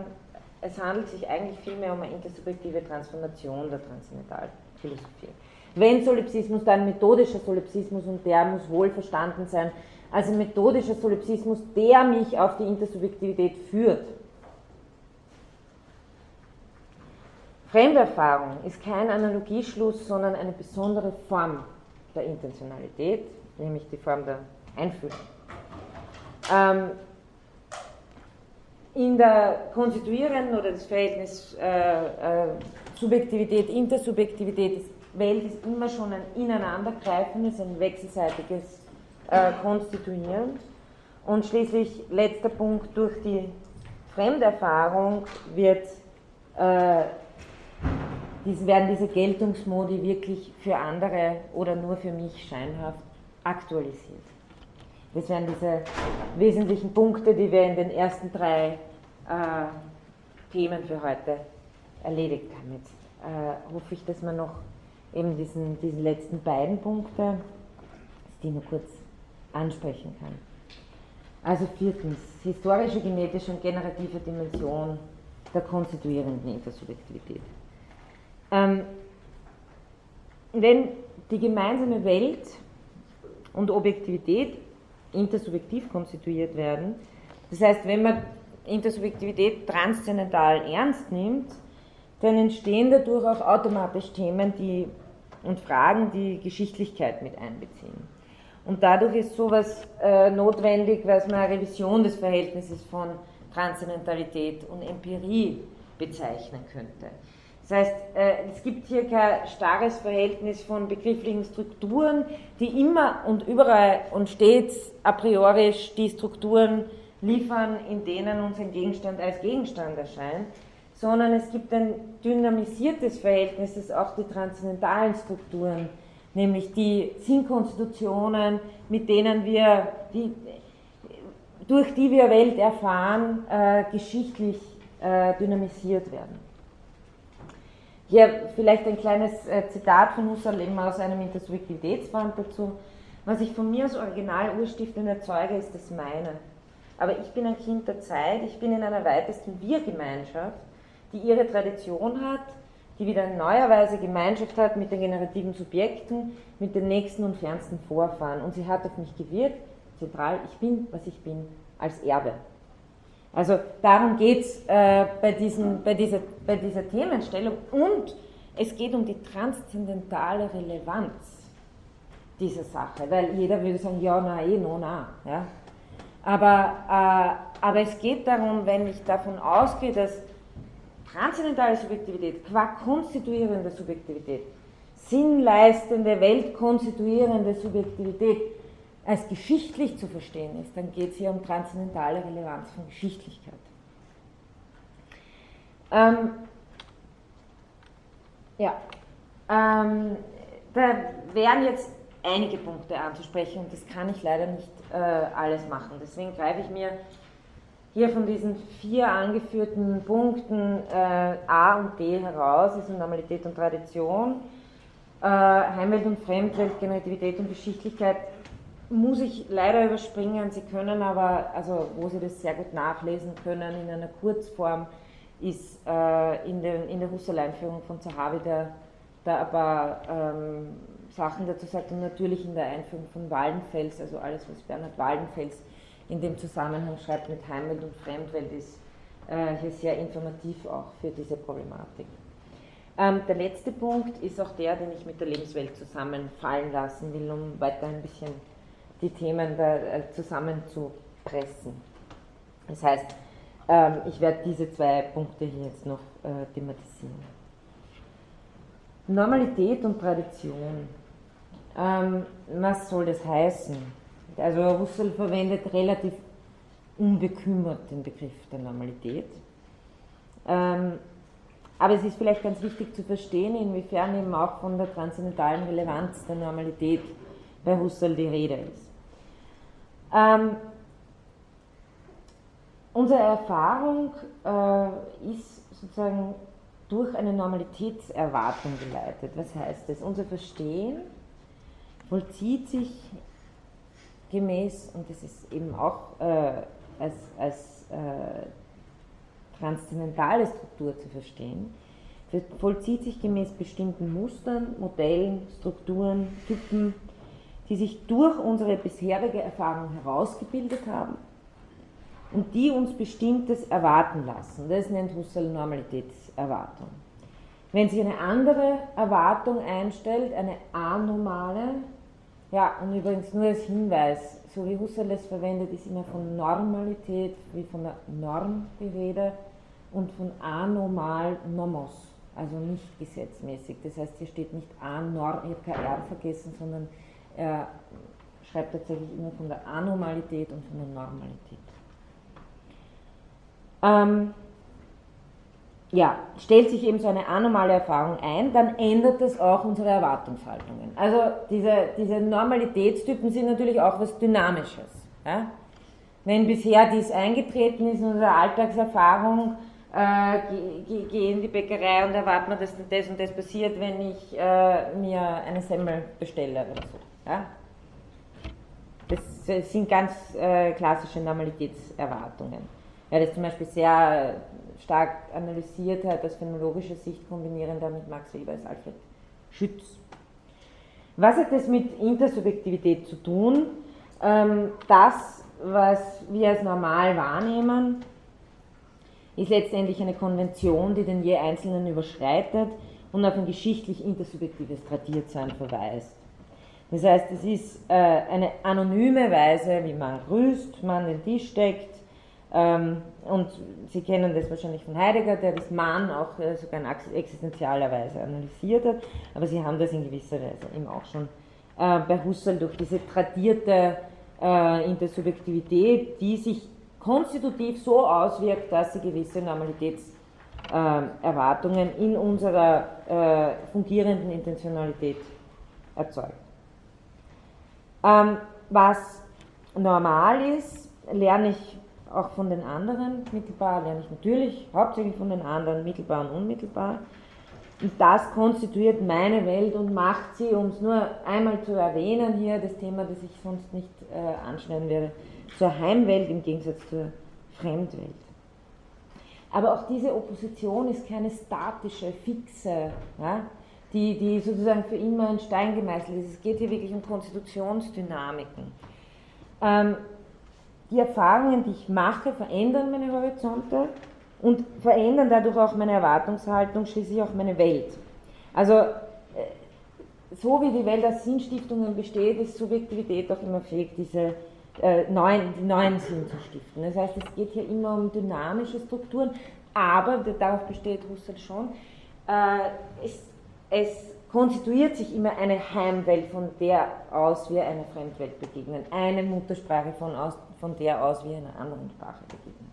es handelt sich eigentlich vielmehr um eine intersubjektive Transformation der Transzendentalphilosophie. Wenn Solipsismus, dann methodischer Solipsismus und der muss wohl verstanden sein als ein methodischer Solipsismus, der mich auf die Intersubjektivität führt. Fremderfahrung ist kein Analogieschluss, sondern eine besondere Form der Intentionalität, nämlich die Form der Einfühlung. Ähm, in der konstituierenden oder das Verhältnis äh, äh, Subjektivität, Intersubjektivität, ist Welt ist immer schon ein Ineinandergreifendes, ein wechselseitiges äh, Konstituieren. Und schließlich, letzter Punkt, durch die Fremderfahrung wird äh, dies, werden diese Geltungsmodi wirklich für andere oder nur für mich scheinhaft aktualisiert. Das wären diese wesentlichen Punkte, die wir in den ersten drei äh, Themen für heute erledigt haben. Jetzt äh, hoffe ich, dass wir noch eben diesen, diesen letzten beiden Punkte, die nur kurz ansprechen kann. Also viertens, historische, genetische und generative Dimension der konstituierenden Intersubjektivität. Ähm, wenn die gemeinsame Welt und Objektivität intersubjektiv konstituiert werden, das heißt, wenn man Intersubjektivität transzendental ernst nimmt, dann entstehen dadurch auch automatisch Themen, die und Fragen, die Geschichtlichkeit mit einbeziehen. Und dadurch ist sowas äh, notwendig, was man eine Revision des Verhältnisses von Transzendentalität und Empirie bezeichnen könnte. Das heißt, äh, es gibt hier kein starres Verhältnis von begrifflichen Strukturen, die immer und überall und stets a priori die Strukturen liefern, in denen uns ein Gegenstand als Gegenstand erscheint, sondern es gibt ein dynamisiertes Verhältnis, das auch die transzendentalen Strukturen, nämlich die Sinnkonstitutionen, mit denen wir, die, durch die wir Welt erfahren, äh, geschichtlich äh, dynamisiert werden. Hier vielleicht ein kleines äh, Zitat von Husserl eben aus einem Intersubjektivitätsband dazu. Was ich von mir als Original-Urstiftend erzeuge, ist das meine. Aber ich bin ein Kind der Zeit, ich bin in einer weitesten Wir-Gemeinschaft, die ihre Tradition hat, die wieder in neuer Weise Gemeinschaft hat mit den generativen Subjekten, mit den nächsten und fernsten Vorfahren. Und sie hat auf mich gewirkt, zentral, ich bin, was ich bin, als Erbe. Also darum geht es äh, bei, bei, dieser, bei dieser Themenstellung und es geht um die transzendentale Relevanz dieser Sache, weil jeder würde sagen, ja, na, eh, no, na. Ja? Aber, äh, aber es geht darum, wenn ich davon ausgehe, dass transzendentale Subjektivität qua konstituierende Subjektivität, sinnleistende, weltkonstituierende Subjektivität als geschichtlich zu verstehen ist, dann geht es hier um transzendentale Relevanz von Geschichtlichkeit. Ähm, ja, ähm, da wären jetzt einige Punkte anzusprechen und das kann ich leider nicht äh, alles machen. Deswegen greife ich mir hier von diesen vier angeführten Punkten äh, A und D heraus, also Normalität und Tradition, äh, Heimwelt und Fremdwelt, Generativität und Geschichtlichkeit, muss ich leider überspringen. Sie können aber, also wo Sie das sehr gut nachlesen können, in einer Kurzform, ist äh, in, den, in der Husserl-Einführung von Zahavi der, der ein paar ähm, Sachen dazu sagt und natürlich in der Einführung von Waldenfels, also alles, was Bernhard Waldenfels in dem Zusammenhang schreibt mit Heimwelt und Fremdwelt, ist äh, hier sehr informativ auch für diese Problematik. Ähm, der letzte Punkt ist auch der, den ich mit der Lebenswelt zusammenfallen lassen will, um weiter ein bisschen die Themen da, äh, zusammenzupressen. Das heißt, ähm, ich werde diese zwei Punkte hier jetzt noch äh, thematisieren. Normalität und Tradition. Ähm, was soll das heißen? Also Russell verwendet relativ unbekümmert den Begriff der Normalität. Ähm, aber es ist vielleicht ganz wichtig zu verstehen, inwiefern eben auch von der transzendentalen Relevanz der Normalität bei Husserl die Rede ist. Ähm, unsere Erfahrung äh, ist sozusagen durch eine Normalitätserwartung geleitet. Was heißt das? Unser Verstehen vollzieht sich gemäß, und das ist eben auch äh, als, als äh, transzendentale Struktur zu verstehen, vollzieht sich gemäß bestimmten Mustern, Modellen, Strukturen, Typen, die sich durch unsere bisherige Erfahrung herausgebildet haben und die uns Bestimmtes erwarten lassen. Das nennt Husserl Normalitätserwartung. Wenn sich eine andere Erwartung einstellt, eine anormale, ja, und übrigens nur als Hinweis, so wie Husserl es verwendet, ist immer von Normalität, wie von der Norm die Rede, und von anormal nomos, also nicht gesetzmäßig. Das heißt, hier steht nicht anorm, ich habe kein R vergessen, sondern er schreibt tatsächlich immer von der Anormalität und von der Normalität. Ähm, ja, stellt sich eben so eine anormale Erfahrung ein, dann ändert das auch unsere Erwartungshaltungen. Also diese, diese Normalitätstypen sind natürlich auch was Dynamisches. Ja? Wenn bisher dies eingetreten ist in unsere Alltagserfahrung, äh, gehe geh in die Bäckerei und erwarte mir, dass das und das passiert, wenn ich äh, mir eine Semmel bestelle oder so. Ja? Das sind ganz äh, klassische Normalitätserwartungen. Ja, das zum Beispiel sehr stark analysiert hat aus phänomenologischer Sicht, kombinieren damit Max Weber als Alfred Schütz. Was hat das mit Intersubjektivität zu tun? Ähm, das, was wir als normal wahrnehmen, ist letztendlich eine Konvention, die den je Einzelnen überschreitet und auf ein geschichtlich intersubjektives Tradiertsein verweist. Das heißt, es ist äh, eine anonyme Weise, wie man grüßt, man den Tisch ähm, und Sie kennen das wahrscheinlich von Heidegger, der das Mann auch äh, sogar in existenzieller Weise analysiert hat, aber Sie haben das in gewisser Weise eben auch schon äh, bei Husserl durch diese tradierte äh, Intersubjektivität, die sich konstitutiv so auswirkt, dass sie gewisse Normalitätserwartungen in unserer fungierenden Intentionalität erzeugt. Ähm, was normal ist, lerne ich auch von den anderen. Mittelbar lerne ich natürlich hauptsächlich von den anderen, mittelbar und unmittelbar. Und das konstituiert meine Welt und macht sie, um es nur einmal zu erwähnen hier, das Thema, das ich sonst nicht äh, anschneiden werde, zur Heimwelt im Gegensatz zur Fremdwelt. Aber auch diese Opposition ist keine statische, fixe, ja, die, die sozusagen für immer in Stein gemeißelt ist. Es geht hier wirklich um Konstitutionsdynamiken. Ähm, die Erfahrungen, die ich mache, verändern meine Horizonte und verändern dadurch auch meine Erwartungshaltung, schließlich auch meine Welt. Also äh, so wie die Welt aus Sinnstiftungen besteht, ist Subjektivität auch immer fähig, diese äh, neuen, die neuen Sinn zu stiften. Das heißt, es geht hier immer um dynamische Strukturen, aber darauf besteht Husserl schon, äh, es, es konstituiert sich immer eine Heimwelt, von der aus wir einer Fremdwelt begegnen, eine Muttersprache, von, aus, von der aus wir einer anderen Sprache begegnen.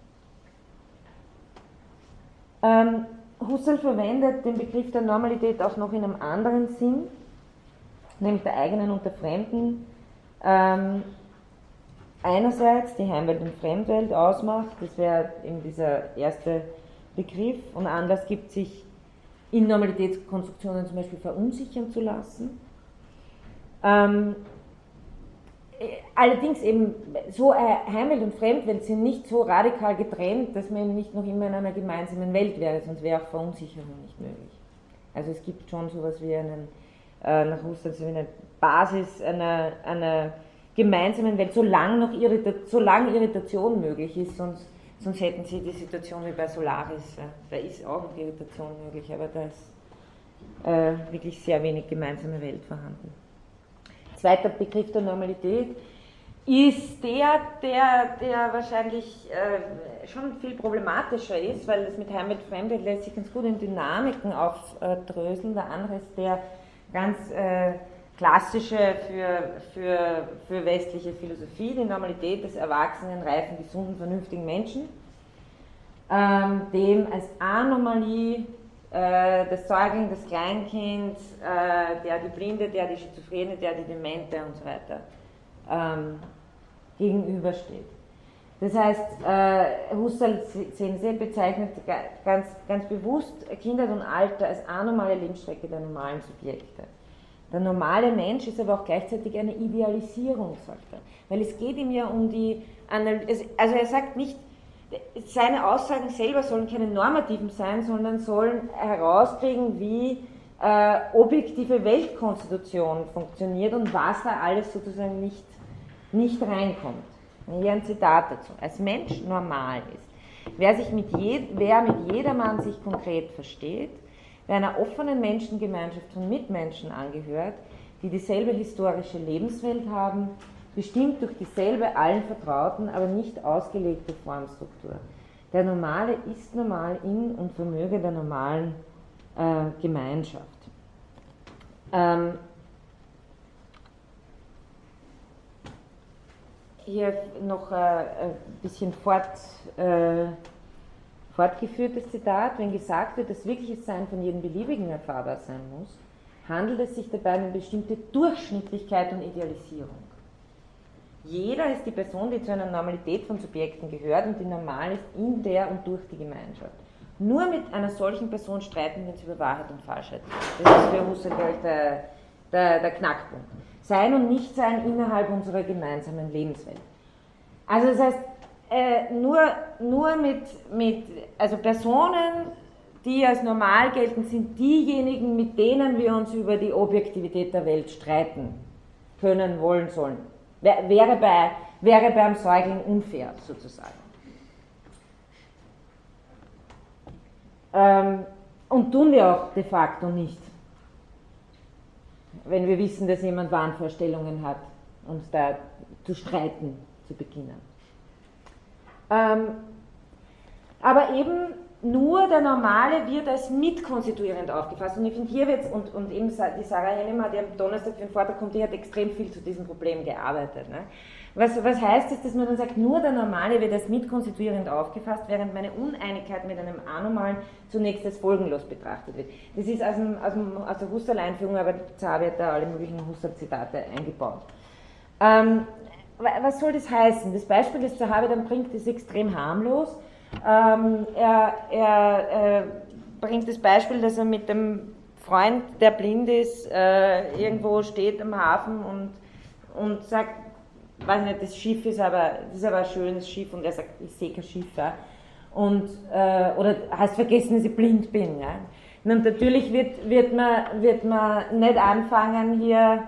Ähm, Husserl verwendet den Begriff der Normalität auch noch in einem anderen Sinn, nämlich der eigenen und der fremden. Ähm, einerseits die Heimwelt und Fremdwelt ausmacht, das wäre eben dieser erste Begriff, und Anlass gibt sich in Normalitätskonstruktionen zum Beispiel verunsichern zu lassen. Ähm, allerdings eben so Heimwelt und Fremdwelt sind nicht so radikal getrennt, dass man nicht noch immer in einer gemeinsamen Welt wäre, sonst wäre auch Verunsicherung nicht möglich. Also es gibt schon sowas wie einen, äh, nach Russland so eine Basis einer, einer gemeinsamen Welt, solange noch Irrita solange Irritation möglich ist, sonst, sonst hätten sie die Situation wie bei Solaris, da ist auch noch Irritation möglich, aber da ist äh, wirklich sehr wenig gemeinsame Welt vorhanden. Zweiter Begriff der Normalität ist der, der, der wahrscheinlich äh, schon viel problematischer ist, weil das mit Heimat Fremdheit lässt sich ganz gut in Dynamiken aufdröseln. Der andere ist der ganz äh, klassische für, für, für westliche Philosophie, die Normalität des erwachsenen, reifen, gesunden, vernünftigen Menschen, ähm, dem als Anomalie äh, das Säugling, das Kleinkind, äh, der die Blinde, der die Schizophrene, der die Demente und so weiter ähm, gegenübersteht. Das heißt, äh, Husserl bezeichnet ganz, ganz bewusst Kindheit und Alter als anormale Lebensstrecke der normalen Subjekte. Der normale Mensch ist aber auch gleichzeitig eine Idealisierung, sagt er. Weil es geht ihm ja um die Analyse, also er sagt nicht, seine Aussagen selber sollen keine normativen sein, sondern sollen herauskriegen, wie äh, objektive Weltkonstitution funktioniert und was da alles sozusagen nicht, nicht reinkommt. Hier ein Zitat dazu. Als Mensch normal ist. Wer, sich mit je, wer mit jedermann sich konkret versteht, wer einer offenen Menschengemeinschaft von Mitmenschen angehört, die dieselbe historische Lebenswelt haben, bestimmt durch dieselbe allen vertrauten, aber nicht ausgelegte Formstruktur. Der Normale ist normal in und vermöge der normalen äh, Gemeinschaft. Ähm, hier noch äh, ein bisschen fort, äh, fortgeführtes Zitat, wenn gesagt wird, dass wirkliches Sein von jedem beliebigen erfahrbar sein muss, handelt es sich dabei um eine bestimmte Durchschnittlichkeit und Idealisierung. Jeder ist die Person, die zu einer Normalität von Subjekten gehört und die normal ist in der und durch die Gemeinschaft. Nur mit einer solchen Person streiten wir uns über Wahrheit und Falschheit. Das ist für Husserl, glaube der, der, der Knackpunkt. Sein und Nichtsein innerhalb unserer gemeinsamen Lebenswelt. Also das heißt, äh, nur, nur mit, mit also Personen, die als normal gelten, sind diejenigen, mit denen wir uns über die Objektivität der Welt streiten können, wollen, sollen. Wäre, bei, wäre beim Säugling unfair sozusagen. Ähm, und tun wir auch de facto nicht, wenn wir wissen, dass jemand Wahnvorstellungen hat, uns da zu streiten zu beginnen. Ähm, aber eben nur der Normale wird als mitkonstituierend aufgefasst. Und ich finde, hier wird und, und eben die Sarah Hennemann, die am Donnerstag für den Vortrag kommt, die hat extrem viel zu diesem Problem gearbeitet. Ne? Was, was heißt es, dass man dann sagt, nur der Normale wird als mitkonstituierend aufgefasst, während meine Uneinigkeit mit einem Anormalen zunächst als folgenlos betrachtet wird. Das ist aus, dem, aus, dem, aus der Husserl-Einführung, aber Zahn hat da alle möglichen Husserl-Zitate eingebaut. Ähm, was soll das heißen? Das Beispiel, das Zahavi dann bringt, ist extrem harmlos ähm, er, er äh, bringt das Beispiel, dass er mit dem Freund, der blind ist, äh, irgendwo steht am Hafen und, und sagt, weiß nicht, das Schiff ist aber, das ist aber ein schönes Schiff und er sagt, ich sehe kein Schiff. Ja. Und, äh, oder hast vergessen, dass ich blind bin. Ja? Und natürlich wird, wird, man, wird man nicht anfangen, hier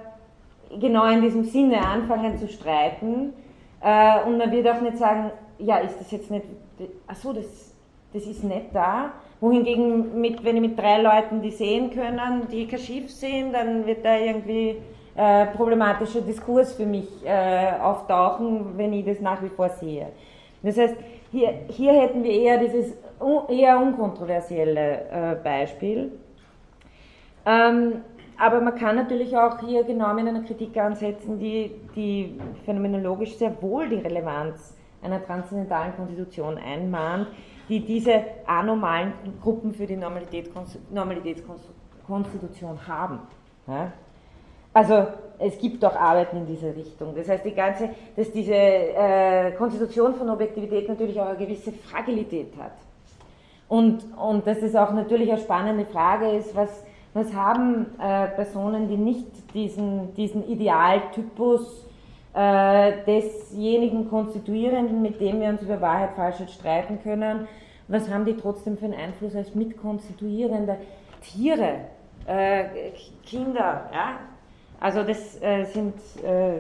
genau in diesem Sinne anfangen zu streiten. Äh, und man wird auch nicht sagen, ja, ist das jetzt nicht, ach so, das, das ist nicht da. Wohingegen, mit, wenn ich mit drei Leuten, die sehen können, die kein Schiff sehen, dann wird da irgendwie äh, problematischer Diskurs für mich äh, auftauchen, wenn ich das nach wie vor sehe. Das heißt, hier, hier hätten wir eher dieses eher unkontroversielle äh, Beispiel. Ähm, aber man kann natürlich auch hier genau mit einer Kritik ansetzen, die, die phänomenologisch sehr wohl die Relevanz einer transzendentalen Konstitution einmahnt, die diese anormalen Gruppen für die Normalitätskonstitution haben. Ja? Also es gibt auch Arbeiten in diese Richtung. Das heißt, die ganze, dass diese äh, Konstitution von Objektivität natürlich auch eine gewisse Fragilität hat. Und, und dass es auch natürlich eine spannende Frage ist, was, was haben äh, Personen, die nicht diesen, diesen Idealtypus äh, desjenigen konstituierenden, mit dem wir uns über Wahrheit, Falschheit streiten können, was haben die trotzdem für einen Einfluss als mitkonstituierende Tiere, äh, Kinder, ja? Also das äh, sind, äh,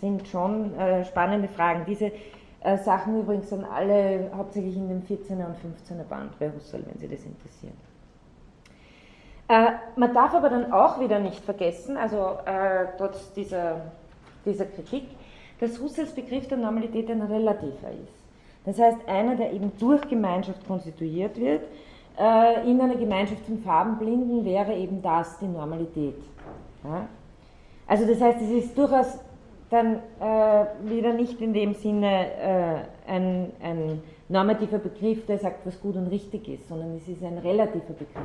sind schon äh, spannende Fragen. Diese Sachen übrigens sind alle hauptsächlich in dem 14er und 15er Band bei Husserl, wenn Sie das interessiert. Äh, man darf aber dann auch wieder nicht vergessen, also äh, trotz dieser, dieser Kritik, dass Husserls Begriff der Normalität ein relativer ist. Das heißt, einer, der eben durch Gemeinschaft konstituiert wird, in einer Gemeinschaft von Farbenblinden wäre eben das die Normalität. Ja? Also das heißt, es ist durchaus dann äh, wieder nicht in dem Sinne äh, ein, ein normativer Begriff, der sagt, was gut und richtig ist, sondern es ist ein relativer Begriff.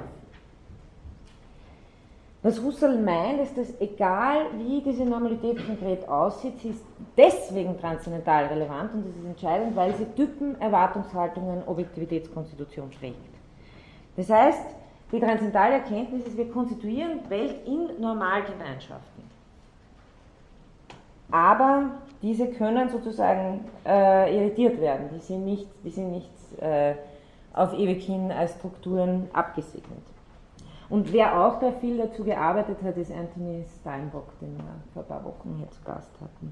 Was Husserl meint, ist, dass egal wie diese Normalität konkret aussieht, sie ist deswegen transzendental relevant und das ist entscheidend, weil sie Typen, Erwartungshaltungen, Objektivitätskonstitution prägt. Das heißt, die transzendentale Erkenntnis ist, wir konstituieren Welt in Normalgemeinschaften. Aber diese können sozusagen äh, irritiert werden. Die sind nicht, die sind nicht äh, auf ewig hin als Strukturen abgesegnet. Und wer auch da viel dazu gearbeitet hat, ist Anthony Steinbock, den wir vor ein paar Wochen hier zu Gast hatten.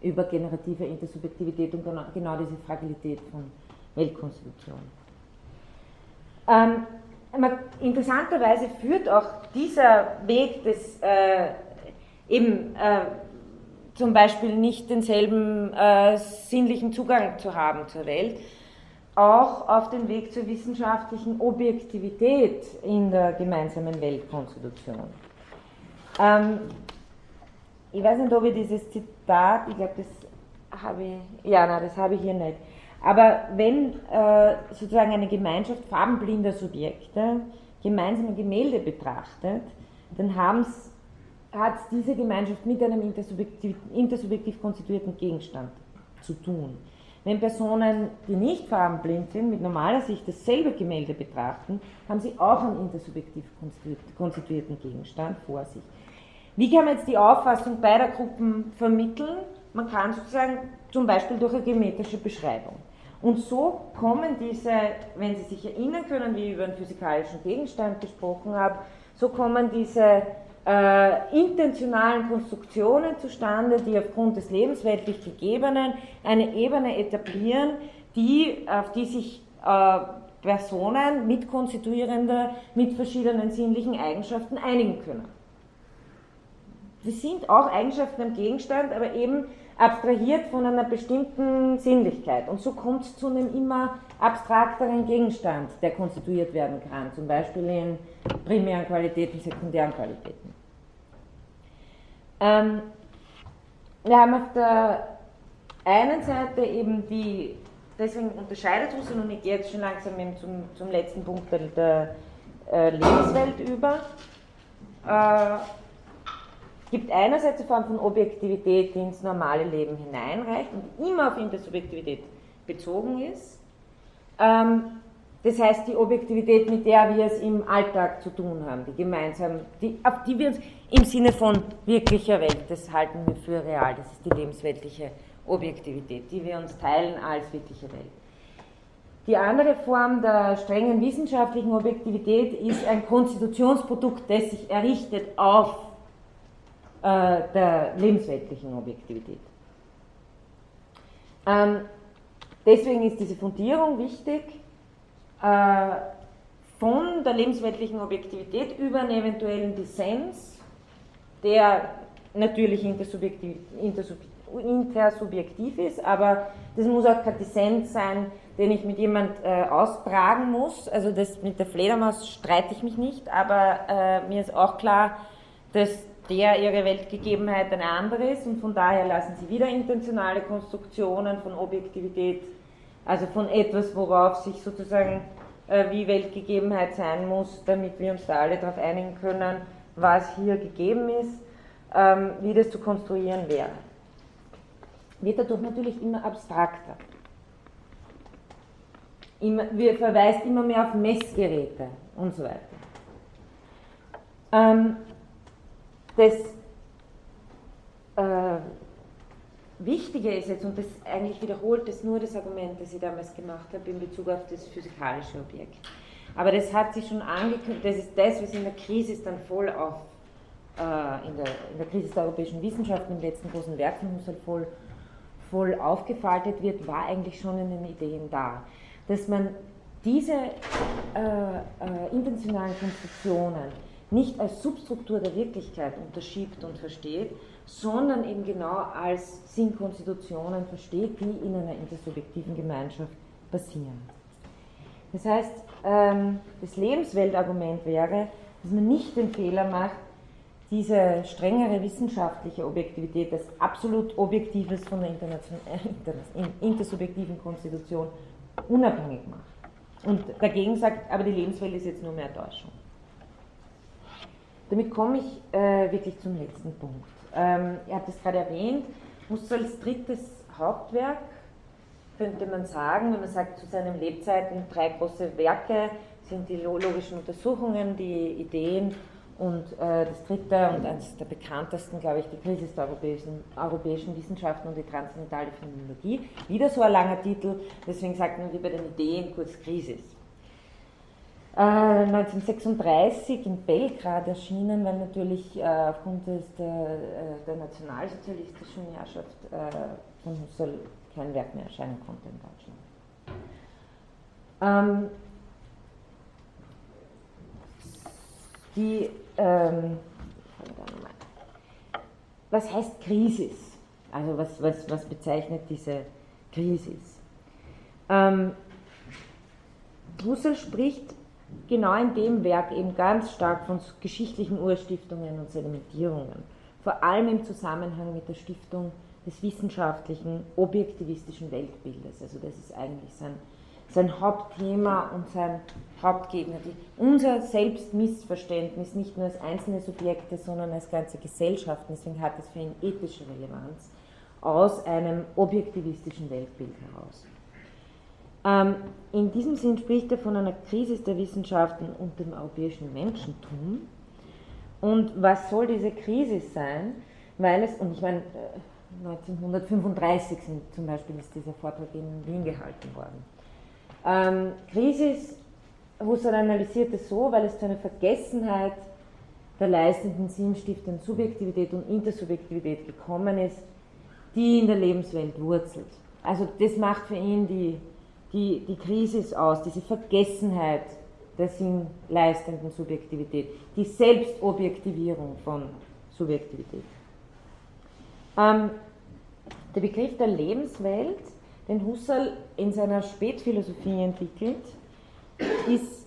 Über generative Intersubjektivität und genau, genau diese Fragilität von Weltkonstitution. Ähm, interessanterweise führt auch dieser Weg des äh, eben äh, zum Beispiel nicht denselben äh, sinnlichen Zugang zu haben zur Welt, auch auf den Weg zur wissenschaftlichen Objektivität in der gemeinsamen Weltkonstitution. Ähm, ich weiß nicht, ob ich dieses Zitat, ich glaube, das habe ich, ja, nein, das habe ich hier nicht. Aber wenn äh, sozusagen eine Gemeinschaft farbenblinder Subjekte gemeinsame Gemälde betrachtet, dann haben es hat diese Gemeinschaft mit einem intersubjektiv, intersubjektiv konstituierten Gegenstand zu tun. Wenn Personen, die nicht farbenblind sind, mit normaler Sicht dasselbe Gemälde betrachten, haben sie auch einen intersubjektiv konstituierten Gegenstand vor sich. Wie kann man jetzt die Auffassung beider Gruppen vermitteln? Man kann sozusagen zum Beispiel durch eine geometrische Beschreibung. Und so kommen diese, wenn Sie sich erinnern können, wie ich über einen physikalischen Gegenstand gesprochen habe, so kommen diese äh, intentionalen Konstruktionen zustande, die aufgrund des lebensweltlich Gegebenen eine Ebene etablieren, die, auf die sich äh, Personen, Mitkonstituierende mit verschiedenen sinnlichen Eigenschaften einigen können. Das sind auch Eigenschaften am Gegenstand, aber eben abstrahiert von einer bestimmten Sinnlichkeit. Und so kommt es zu einem immer abstrakteren Gegenstand, der konstituiert werden kann, zum Beispiel in primären Qualitäten, sekundären Qualitäten. Ähm, wir haben auf der einen Seite eben die, deswegen unterscheidet Husserl, und ich gehe jetzt schon langsam zum, zum letzten Punkt der, der äh, Lebenswelt über, äh, gibt einerseits eine Form von Objektivität, die ins normale Leben hineinreicht und immer auf Intersubjektivität bezogen ist. Ähm, das heißt, die Objektivität, mit der wir es im Alltag zu tun haben, die gemeinsam, die, auf die wir uns im Sinne von wirklicher Welt, das halten wir für real, das ist die lebensweltliche Objektivität, die wir uns teilen als wirkliche Welt. Die andere Form der strengen wissenschaftlichen Objektivität ist ein Konstitutionsprodukt, das sich errichtet auf äh, der lebensweltlichen Objektivität. Ähm, deswegen ist diese Fundierung wichtig äh, von der lebensweltlichen Objektivität über einen eventuellen Dissens, der natürlich intersubjektiv, intersubjektiv ist, aber das muss auch Dissens sein, den ich mit jemand äh, austragen muss. Also das mit der Fledermaus streite ich mich nicht, aber äh, mir ist auch klar, dass der ihre Weltgegebenheit eine andere ist und von daher lassen sie wieder intentionale Konstruktionen von Objektivität, also von etwas, worauf sich sozusagen äh, wie Weltgegebenheit sein muss, damit wir uns da alle darauf einigen können, was hier gegeben ist, ähm, wie das zu konstruieren wäre. Wird dadurch natürlich immer abstrakter. Immer, wir verweist immer mehr auf Messgeräte und so weiter. Ähm, das äh, Wichtige ist jetzt, und das eigentlich wiederholt das nur das Argument, das ich damals gemacht habe in Bezug auf das physikalische Objekt. Aber das hat sich schon angekündigt, das ist das, was in der Krise dann voll auf, äh, in, der, in der Krise der europäischen Wissenschaften, im letzten großen Werk von Husserl voll, voll aufgefaltet wird, war eigentlich schon in den Ideen da. Dass man diese äh, äh, intentionalen Konstruktionen nicht als Substruktur der Wirklichkeit unterschiebt und versteht, sondern eben genau als Sinnkonstitutionen versteht, die in einer intersubjektiven Gemeinschaft passieren. Das heißt, ähm, das Lebensweltargument wäre, dass man nicht den Fehler macht, diese strengere wissenschaftliche Objektivität als absolut Objektives von der äh, intersubjektiven Konstitution unabhängig macht. Und dagegen sagt, aber die Lebenswelt ist jetzt nur mehr Täuschung. Damit komme ich äh, wirklich zum letzten Punkt. Ähm, ihr habt es gerade erwähnt, Husserls drittes Hauptwerk, könnte man sagen, wenn man sagt, zu seinen Lebzeiten drei große Werke sind die logischen Untersuchungen, die Ideen und äh, das dritte und eines der bekanntesten, glaube ich, die Krise der europäischen, europäischen Wissenschaften und die transzendentale Phänomenologie. Wieder so ein langer Titel, deswegen sagt man wie bei den Ideen kurz. 1936 äh, in Belgrad erschienen, weil natürlich äh, aufgrund des, der, äh, der, nationalsozialistischen Herrschaft von Husserl kein Werk mehr erscheinen konnte in Deutschland. Ähm, die, ähm, was heißt Krisis? Also was, was, was bezeichnet diese Krisis? Ähm, Husserl spricht genau in dem Werk eben ganz stark von geschichtlichen Urstiftungen und Sedimentierungen, vor allem im Zusammenhang mit der Stiftung des wissenschaftlichen, objektivistischen Weltbildes. Also das ist eigentlich sein, sein Hauptthema und sein Hauptgegner. Unser Selbstmissverständnis nicht nur als einzelne Subjekte, sondern als ganze Gesellschaften, deswegen hat es für ihn ethische Relevanz, aus einem objektivistischen Weltbild heraus. Ähm, in diesem Sinn spricht er von einer Krise der Wissenschaften und dem europäischen Menschentum. Und was soll diese Krise sein? Weil es, und ich meine, 1935 sind, zum Beispiel ist dieser Vortrag in Wien gehalten worden. Ähm, Krisis, Husserl analysiert es so, weil es zu einer Vergessenheit der leistenden, sinnstiftenden Subjektivität und Intersubjektivität gekommen ist, die in der Lebenswelt wurzelt. Also das macht für ihn die die, die Krise aus, diese Vergessenheit der sinnleistenden Subjektivität, die Selbstobjektivierung von Subjektivität. Ähm, der Begriff der Lebenswelt, den Husserl in seiner Spätphilosophie entwickelt, ist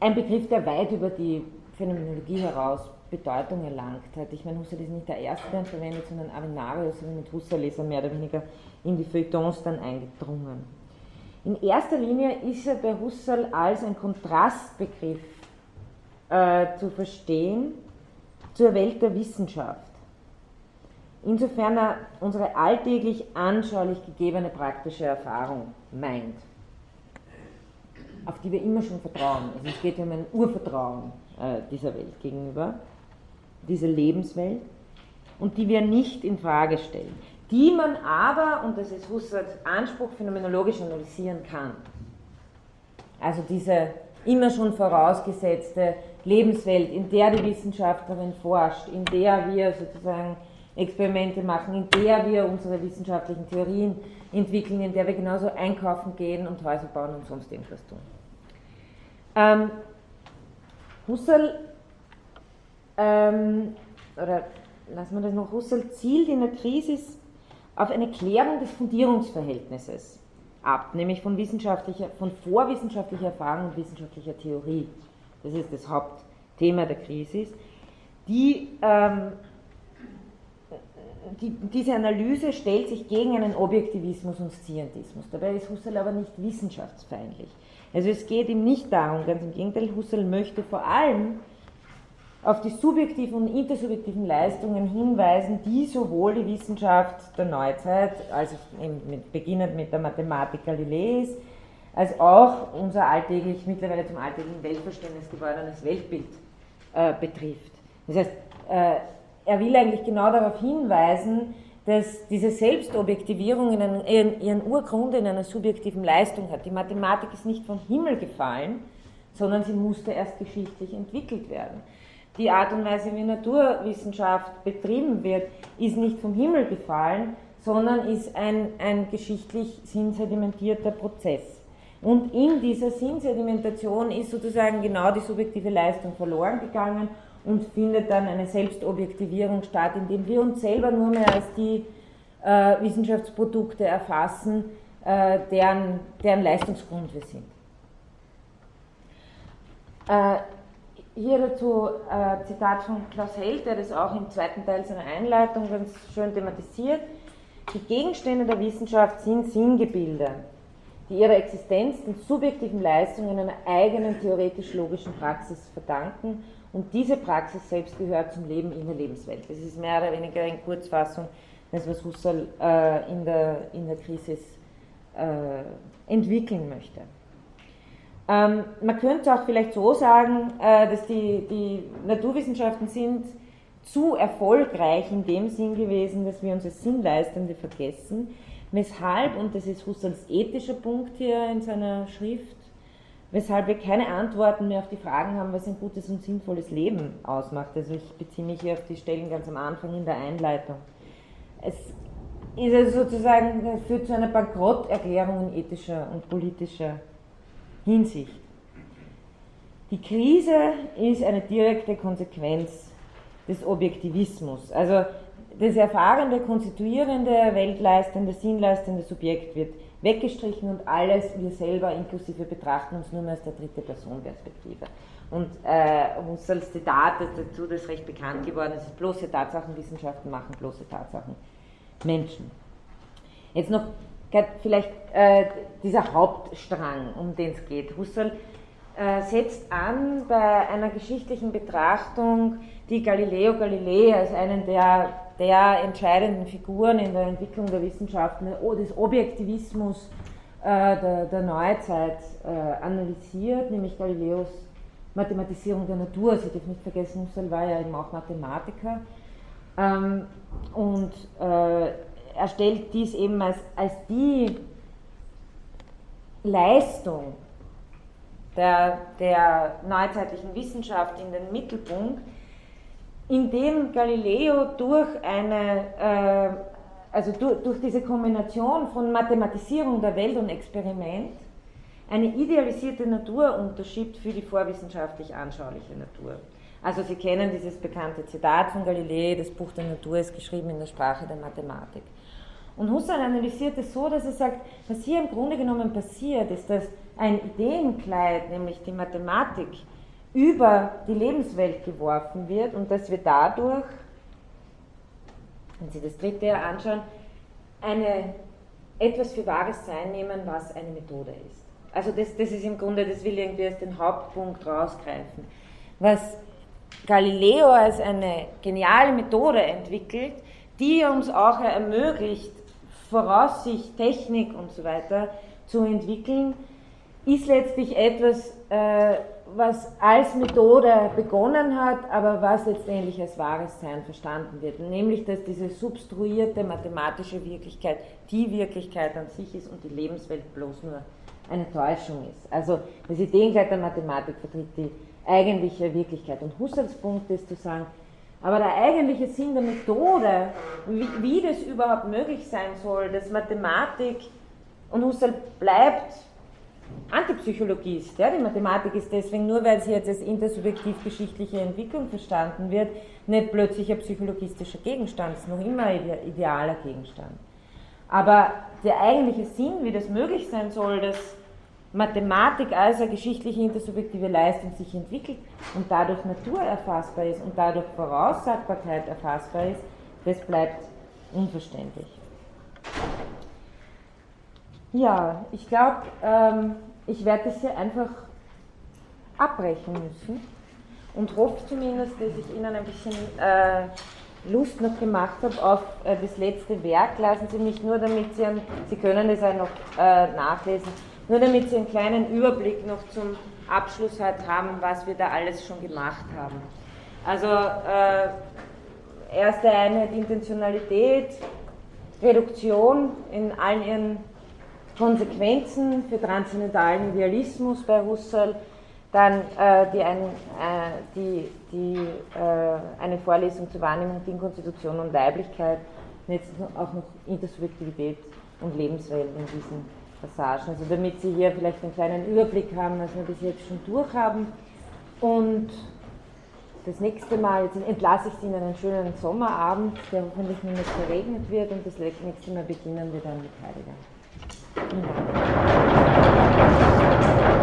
ein Begriff, der weit über die Phänomenologie heraus Bedeutung erlangt hat. Ich meine, Husserl ist nicht der Erste, der ihn verwendet, sondern Avenarius, also mit Husserl ist er mehr oder weniger in die Feuilletons dann eingedrungen. In erster Linie ist er bei Husserl als ein Kontrastbegriff äh, zu verstehen zur Welt der Wissenschaft. Insofern er unsere alltäglich anschaulich gegebene praktische Erfahrung meint, auf die wir immer schon vertrauen. Also es geht um ein Urvertrauen äh, dieser Welt gegenüber, dieser Lebenswelt, und die wir nicht in Frage stellen die man aber, und das ist Husserls Anspruch, phänomenologisch analysieren kann. Also diese immer schon vorausgesetzte Lebenswelt, in der die Wissenschaftlerin forscht, in der wir sozusagen Experimente machen, in der wir unsere wissenschaftlichen Theorien entwickeln, in der wir genauso einkaufen gehen und Häuser bauen und sonst irgendwas tun. Ähm, Husserl, ähm, oder lassen wir das noch, Husserl zielt in der Krise auf eine Klärung des Fundierungsverhältnisses ab, nämlich von, wissenschaftlicher, von vorwissenschaftlicher Erfahrung und wissenschaftlicher Theorie. Das ist das Hauptthema der Krise. Die ähm, die, diese Analyse stellt sich gegen einen Objektivismus und Scientismus. Dabei ist Husserl aber nicht wissenschaftsfeindlich. Also es geht ihm nicht darum, ganz im Gegenteil, Husserl möchte vor allem auf die subjektiven und intersubjektiven Leistungen hinweisen, die sowohl die Wissenschaft der Neuzeit, also mit, beginnend mit der Mathematik Galileis, als auch unser alltäglich, mittlerweile zum alltäglichen Weltverständnis gewordenes Weltbild äh, betrifft. Das heißt, äh, er will eigentlich genau darauf hinweisen, dass diese Selbstobjektivierung in einen, ihren Urgrund in einer subjektiven Leistung hat. Die Mathematik ist nicht vom Himmel gefallen, sondern sie musste erst geschichtlich entwickelt werden. Die Art und Weise, wie Naturwissenschaft betrieben wird, ist nicht vom Himmel gefallen, sondern ist ein, ein geschichtlich sinnsedimentierter Prozess. Und in dieser Sinnsedimentation ist sozusagen genau die subjektive Leistung verloren gegangen und findet dann eine Selbstobjektivierung statt, indem wir uns selber nur mehr als die äh, Wissenschaftsprodukte erfassen, äh, deren, deren Leistungsgrund wir sind. Äh, hier dazu äh, Zitat von Klaus Held, der das auch im zweiten Teil seiner Einleitung ganz schön thematisiert. Die Gegenstände der Wissenschaft sind Sinngebilde, die ihre Existenz den subjektiven Leistungen einer eigenen theoretisch-logischen Praxis verdanken und diese Praxis selbst gehört zum Leben in der Lebenswelt. Das ist mehr oder weniger in Kurzfassung das, was Husserl äh, in, der, in der Krise äh, entwickeln möchte. Ähm, man könnte auch vielleicht so sagen, äh, dass die, die Naturwissenschaften sind zu erfolgreich in dem Sinn gewesen, dass wir uns als Sinnleistende vergessen. Weshalb, und das ist Husserls ethischer Punkt hier in seiner Schrift, weshalb wir keine Antworten mehr auf die Fragen haben, was ein gutes und sinnvolles Leben ausmacht. Also ich beziehe mich hier auf die Stellen ganz am Anfang in der Einleitung. Es ist also sozusagen, führt zu einer Bankrotterklärung in ethischer und politischer Hinsicht. Die Krise ist eine direkte Konsequenz des Objektivismus. Also das erfahrene, konstituierende, weltleistende, sinnleistende Subjekt wird weggestrichen und alles wir selber inklusive betrachten uns nur mehr aus der dritte Person-Perspektive. Und äh, Husserls Zitat dazu, das recht bekannt geworden ist bloße Tatsachenwissenschaften machen bloße Tatsachen Menschen. Jetzt noch vielleicht äh, dieser Hauptstrang, um den es geht. Husserl äh, setzt an bei einer geschichtlichen Betrachtung, die Galileo Galilei als einen der der entscheidenden Figuren in der Entwicklung der Wissenschaften des Objektivismus äh, der, der Neuzeit äh, analysiert, nämlich Galileos Mathematisierung der Natur. Sie dürfen nicht vergessen, Husserl war ja eben auch Mathematiker. Ähm, und äh, er stellt dies eben als, als die Leistung der, der neuzeitlichen Wissenschaft in den Mittelpunkt, indem Galileo durch eine, äh, also durch, durch diese Kombination von Mathematisierung der Welt und Experiment eine idealisierte Natur unterschiebt für die vorwissenschaftlich anschauliche Natur. Also Sie kennen dieses bekannte Zitat von Galilei, das Buch der Natur ist geschrieben in der Sprache der Mathematik. Und Husserl analysiert es so, dass er sagt, was hier im Grunde genommen passiert, ist, dass ein Ideenkleid, nämlich die Mathematik, über die Lebenswelt geworfen wird und dass wir dadurch, wenn Sie das dritte anschauen, eine, etwas für wahres Sein nehmen, was eine Methode ist. Also das, das ist im Grunde, das will irgendwie als den Hauptpunkt rausgreifen. Was Galileo als eine geniale Methode entwickelt, die uns auch ermöglicht, Voraussicht, Technik und so weiter zu entwickeln, ist letztlich etwas, äh, was als Methode begonnen hat, aber was letztendlich als wahres Sein verstanden wird. Nämlich, dass diese substruierte mathematische Wirklichkeit die Wirklichkeit an sich ist und die Lebenswelt bloß nur eine Täuschung ist. Also das Ideenkleid der Mathematik vertritt die eigentliche Wirklichkeit. Und Husserls Punkt ist zu sagen, aber der eigentliche Sinn der Methode, wie, wie das überhaupt möglich sein soll, dass Mathematik, und Husserl bleibt Antipsychologie ist. Ja? Die Mathematik ist deswegen, nur weil sie jetzt als intersubjektiv-geschichtliche Entwicklung verstanden wird, nicht plötzlich ein psychologistischer Gegenstand, ist noch immer ein idealer Gegenstand. Aber der eigentliche Sinn, wie das möglich sein soll, dass Mathematik als eine geschichtliche intersubjektive Leistung sich entwickelt und dadurch Natur erfassbar ist und dadurch Voraussagbarkeit erfassbar ist, das bleibt unverständlich. Ja, ich glaube, ähm, ich werde das hier einfach abbrechen müssen und hoffe zumindest, dass ich Ihnen ein bisschen äh, Lust noch gemacht habe auf äh, das letzte Werk. Lassen Sie mich nur, damit Sie, Sie können das auch noch äh, nachlesen, nur damit Sie einen kleinen Überblick noch zum Abschluss halt haben, was wir da alles schon gemacht haben. Also äh, erste Einheit Intentionalität, Reduktion in allen ihren Konsequenzen für transzendentalen Idealismus bei Husserl, dann äh, die, ein, äh, die, die, äh, eine Vorlesung zur Wahrnehmung, Dingkonstitution und Weiblichkeit, und jetzt auch noch Intersubjektivität und Lebenswelt in diesen Passagen. Also damit Sie hier vielleicht einen kleinen Überblick haben, was wir bis jetzt schon durchhaben. Und das nächste Mal, jetzt entlasse ich Sie in einen schönen Sommerabend, der hoffentlich nicht mehr verregnet wird und das nächste Mal beginnen wir dann mit Heidegger. Hum.